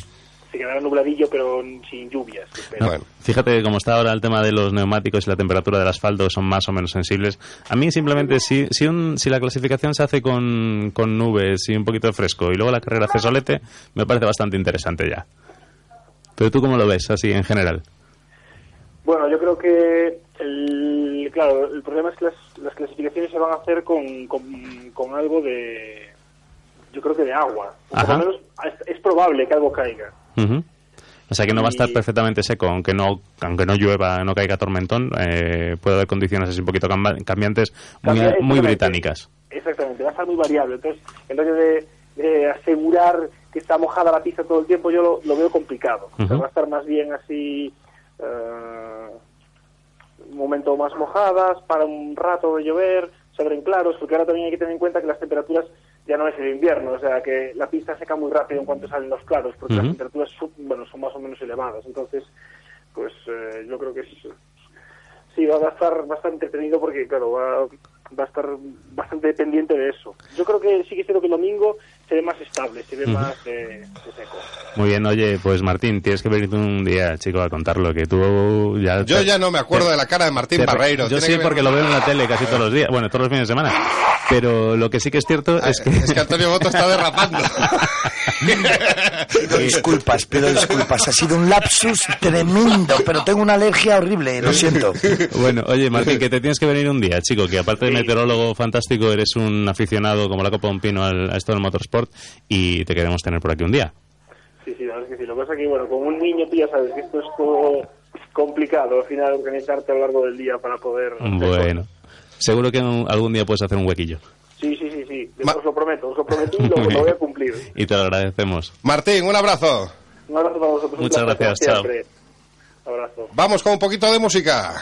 Se quedará nubladillo, pero sin lluvias. bueno. Fíjate que como está ahora el tema de los neumáticos y la temperatura del asfalto son más o menos sensibles. A mí simplemente si, si, un- si la clasificación se hace con, con nubes y un poquito de fresco y luego la carrera hace solete, me parece bastante interesante ya. Pero tú cómo lo ves así en general? Bueno, yo creo que, el, claro, el problema es que las, las clasificaciones se van a hacer con, con, con algo de, yo creo que de agua. O por Ajá. lo menos es, es probable que algo caiga. O sea que no va a estar perfectamente seco, aunque no aunque no llueva, no caiga tormentón, eh, puede haber condiciones así un poquito cambiantes, muy, británicas. Exactamente, va a estar muy variable. Entonces, el rollo de, de asegurar que está mojada la pista todo el tiempo, yo lo, lo veo complicado. O sea, Ujú. va a estar más bien así, eh, un momento más mojadas, para un rato de llover, se abren claros, porque ahora también hay que tener en cuenta que las temperaturas ya no es el invierno, o sea, que la pista seca muy rápido en cuanto salen los claros, porque las temperaturas bueno, son más o menos elevadas. Entonces, pues eh, yo creo que es, sí, va a estar bastante entretenido porque, claro, va, va a estar bastante dependiente de eso. Yo creo que sí que es cierto que el domingo se ve más estable, se ve más eh, seco. Muy bien, oye, pues Martín, tienes que venir un día, chico, a contarlo, que tú ya... Yo te- ya no me acuerdo te- de la cara de Martín te- Barreiro. Yo sí, porque lo veo en la tele casi todos los días, bueno, todos los fines de semana. Pero lo que sí que es cierto Ah, es que... Es que Antonio Boto está derrapando. Pido disculpas, pido disculpas. Ha sido un lapsus tremendo, pero tengo una alergia horrible, lo siento. Bueno, oye, Martín, que te tienes que venir un día, chico, que aparte de meteorólogo fantástico, eres un aficionado como la copa de un pino al- a esto del motorsport y te queremos tener por aquí un día. Sí, sí, la verdad es que sí. Lo que pasa es que, bueno, con un niño tú ya sabes que esto es todo complicado al final organizarte a lo largo del día para poder... Bueno, seguro que un- algún día puedes hacer un huequillo. Sí, sí, sí, sí. Ma- Os lo prometo, os lo prometí y lo, lo voy a cumplir. Y te lo agradecemos. Martín, un abrazo. Un abrazo para vosotros. Muchas gracias, chao. siempre. Abrazo. Vamos con un poquito de música.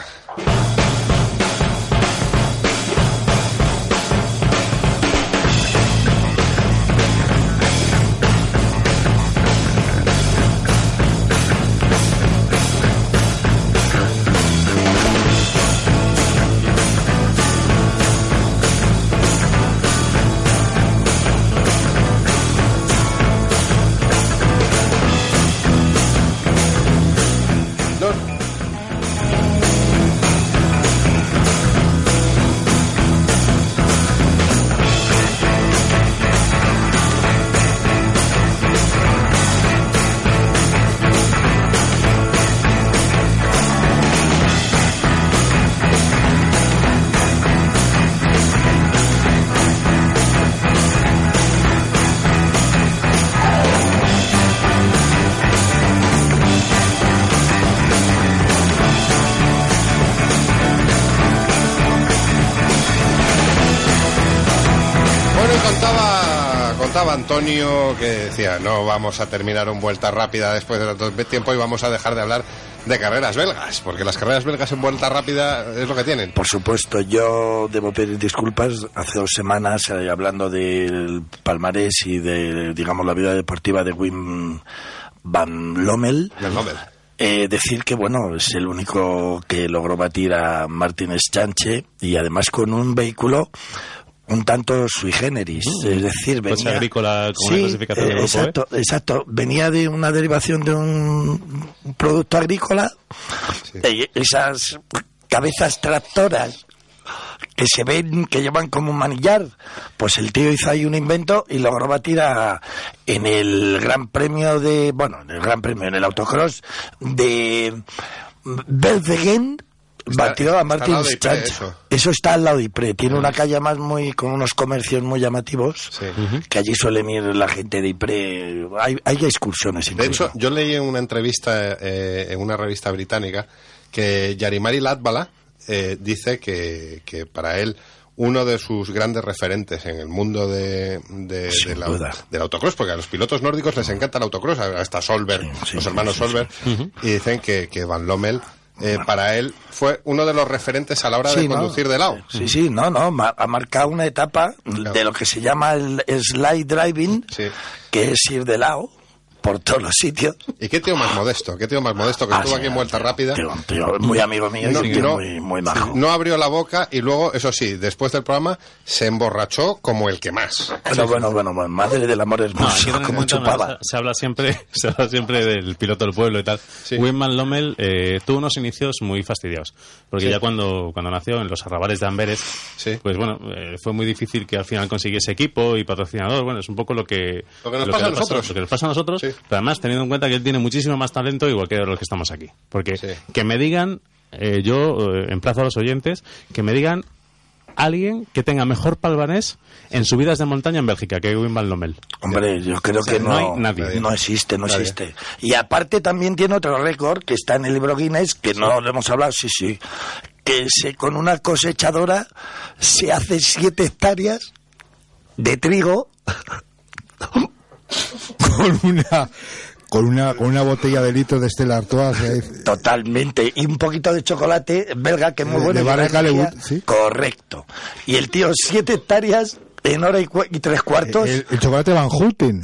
Antonio que decía, no vamos a terminar un vuelta rápida después de tanto tiempo y vamos a dejar de hablar de carreras belgas, porque las carreras belgas en vuelta rápida es lo que tienen. Por supuesto, yo debo pedir disculpas. Hace dos semanas, eh, hablando del palmarés y de, digamos, la vida deportiva de Wim Van Lommel, Del Nobel. eh, decir que, bueno, es el único que logró batir a Martínez Chanche y además con un vehículo un tanto sui generis, es decir, Coche venía... agrícola con una clasificación de grupo, ¿eh? exacto, exacto. Venía de una derivación de un producto agrícola, eh, esas cabezas tractoras que se ven, que llevan como un manillar, pues el tío hizo ahí un invento y logró batir a, en el Gran Premio de, bueno, en el Gran Premio, en el autocross de Belzegen, Está a de Ypres, Strange. eso. Eso está al lado de Ypres. Tiene una calle más muy con unos comercios muy llamativos Sí. que allí suelen ir la gente de Ypres. Hay, hay excursiones De incluso. hecho, yo leí en una entrevista eh, en una revista británica que Yarimari Latvala eh, dice que, que para él uno de sus grandes referentes en el mundo de, de- de la- del autocross, porque a los pilotos nórdicos les encanta el autocross, hasta Solberg, Sí, los sí, hermanos sí, Solberg, y dicen que, que Van Lommel eh, para él fue uno de los referentes a la hora de conducir de lado. Sí, sí, no, no, ha marcado una etapa de lo que se llama el slide driving, Sí. que es ir de lado por todos los sitios. ¿Y qué tío más modesto? ¿Qué tío más modesto que Ah, estuvo sí, aquí en Vuelta Rápida? Tío, un tío muy amigo mío y No, un tío no, muy, muy majo. No abrió la boca y luego, eso sí, después del programa se emborrachó como el que más. Bueno, bueno, bueno, bueno, madre del amor No, hermoso, el como chupaba. Se, se habla siempre, se habla siempre del piloto del pueblo y tal. Sí. Wim Van Lommel eh, tuvo unos inicios muy fastidiados, porque Sí. ya cuando, cuando nació en los arrabales de Amberes, Sí. pues bueno, eh, fue muy difícil que al final consiguiese equipo y patrocinador. Bueno, es un poco lo que, Lo que nos pasa a nosotros. lo que nos pasa a nosotros, Sí. Pero además teniendo en cuenta que él tiene muchísimo más talento, igual que los que estamos aquí. Porque Sí. que me digan, eh, yo eh, emplazo a los oyentes, que me digan alguien que tenga mejor palvanés en subidas de montaña en Bélgica que Wim Van Lommel. Hombre, yo creo O sea, que no no, hay nadie. no existe, no Nadie. existe. Y aparte también tiene otro récord que está en el libro Guinness, que no lo hemos hablado, sí, sí, que se, con una cosechadora se hace siete hectáreas de trigo. Con una con una con una botella de litro de Stella Artois eh, Totalmente. Y un poquito de chocolate belga, que es muy De- bueno. de sí. Correcto. Y el tío, siete hectáreas en hora y, y tres cuartos. el, el chocolate Van Houten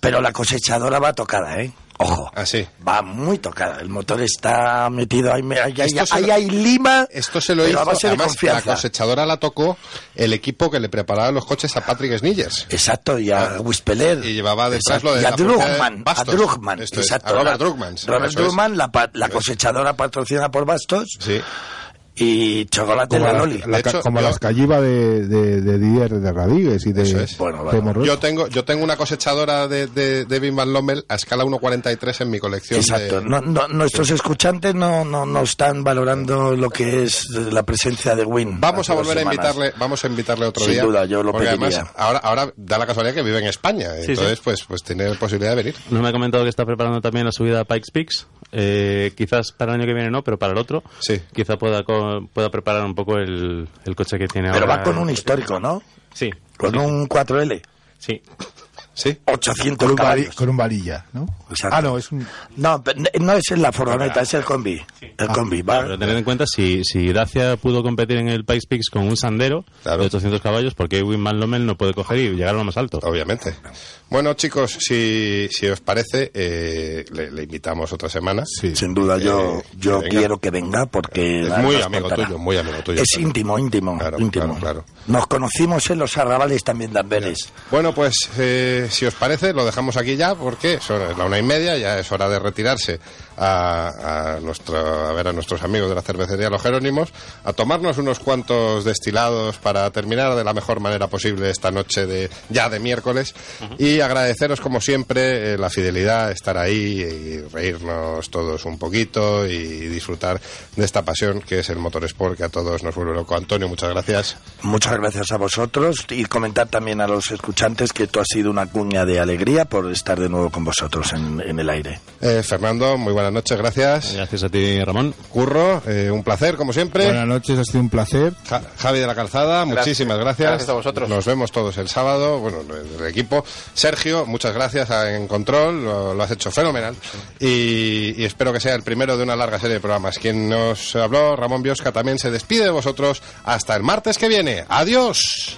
Pero la cosechadora va tocada, ¿eh? Ojo. Así. Va muy tocada. El motor está metido ahí. Ahí, ahí, Esto se ahí lo- hay lima. Esto se lo hizo, además, la cosechadora la tocó el equipo que le preparaba los coches a Patrick Snillers. Exacto, y a Wispeler. Y llevaba detrás Exacto, lo de y a Drugman, a. Drugman, exacto. a Robert Drugman, Robert. Drugman, la, la cosechadora patrocinada por Bastos Sí. Y chocolate en como, la la- Loli. la De ca- hecho, como yo- las calliva de, de, de Dier de Radigues y de, es. Bueno, de bueno. Morroy. Yo tengo, yo tengo una cosechadora de, de, de Wim Van Lommel a escala 1.43 en mi colección. Exacto. de- No, no, nuestros escuchantes no, no, no están valorando lo que es la presencia de Win. Vamos a volver a invitarle, vamos a invitarle otro Sin día. duda, yo lo porque pediría. además ahora, ahora da la casualidad que vive en España, Sí, entonces sí. pues pues tiene posibilidad de venir. No me ha comentado que está preparando también la subida a Pikes Peaks. Eh, quizás para el año que viene no, pero para el otro. Sí. Quizá pueda, pueda preparar un poco el, el coche que tiene Pero ahora. va con un histórico, ¿no? Sí. Con sí, un 4L. Sí. Sí. 800 con, un caballos. con un varilla, ¿no? Exacto. Ah, no, es un... No, pero no es en la furgoneta, es el combi. El combi, va. Pero tened en cuenta, si, si Dacia pudo competir en el Pikes Peaks con un Sandero Claro. de 800 caballos, ¿por qué Wim Van Lommel no puede coger y llegar a lo más alto? Obviamente. Bueno, chicos, si, si os parece, eh, le, le invitamos otra semana. Sí. Sin duda, yo, Eh, yo que venga. quiero que venga porque... Es muy amigo contará. tuyo, muy amigo tuyo. Es íntimo, íntimo, Claro, íntimo. claro, claro. Nos conocimos en los arrabales también de Amberes. Bueno, pues eh, si os parece, lo dejamos aquí ya porque son la una y media, ya es hora de retirarse a, a nuestro, a ver a nuestros amigos de la cervecería Los Jerónimos, a tomarnos unos cuantos destilados para terminar de la mejor manera posible esta noche de ya de miércoles y agradeceros como siempre eh, la fidelidad, estar ahí y reírnos todos un poquito y disfrutar de esta pasión que es el motorsport que a todos nos vuelve loco. Antonio, muchas gracias. Muchas gracias a vosotros y comentar también a los escuchantes que esto ha sido una cuña de alegría por estar de nuevo con vosotros en, en el aire. Eh, Fernando, muy buenas buenas noches, gracias. Gracias a ti, Ramón. Curro, eh, un placer, como siempre. Buenas noches, ha sido un placer. Ja- Javi de la Calzada, Gracias. muchísimas gracias. Gracias a vosotros. Nos vemos todos el sábado, bueno, el equipo. Sergio, muchas gracias a- en Control, lo, lo has hecho fenomenal. Y, y espero que sea el primero de una larga serie de programas. Quien nos habló, Ramón Biosca, también se despide de vosotros hasta el martes que viene. ¡Adiós!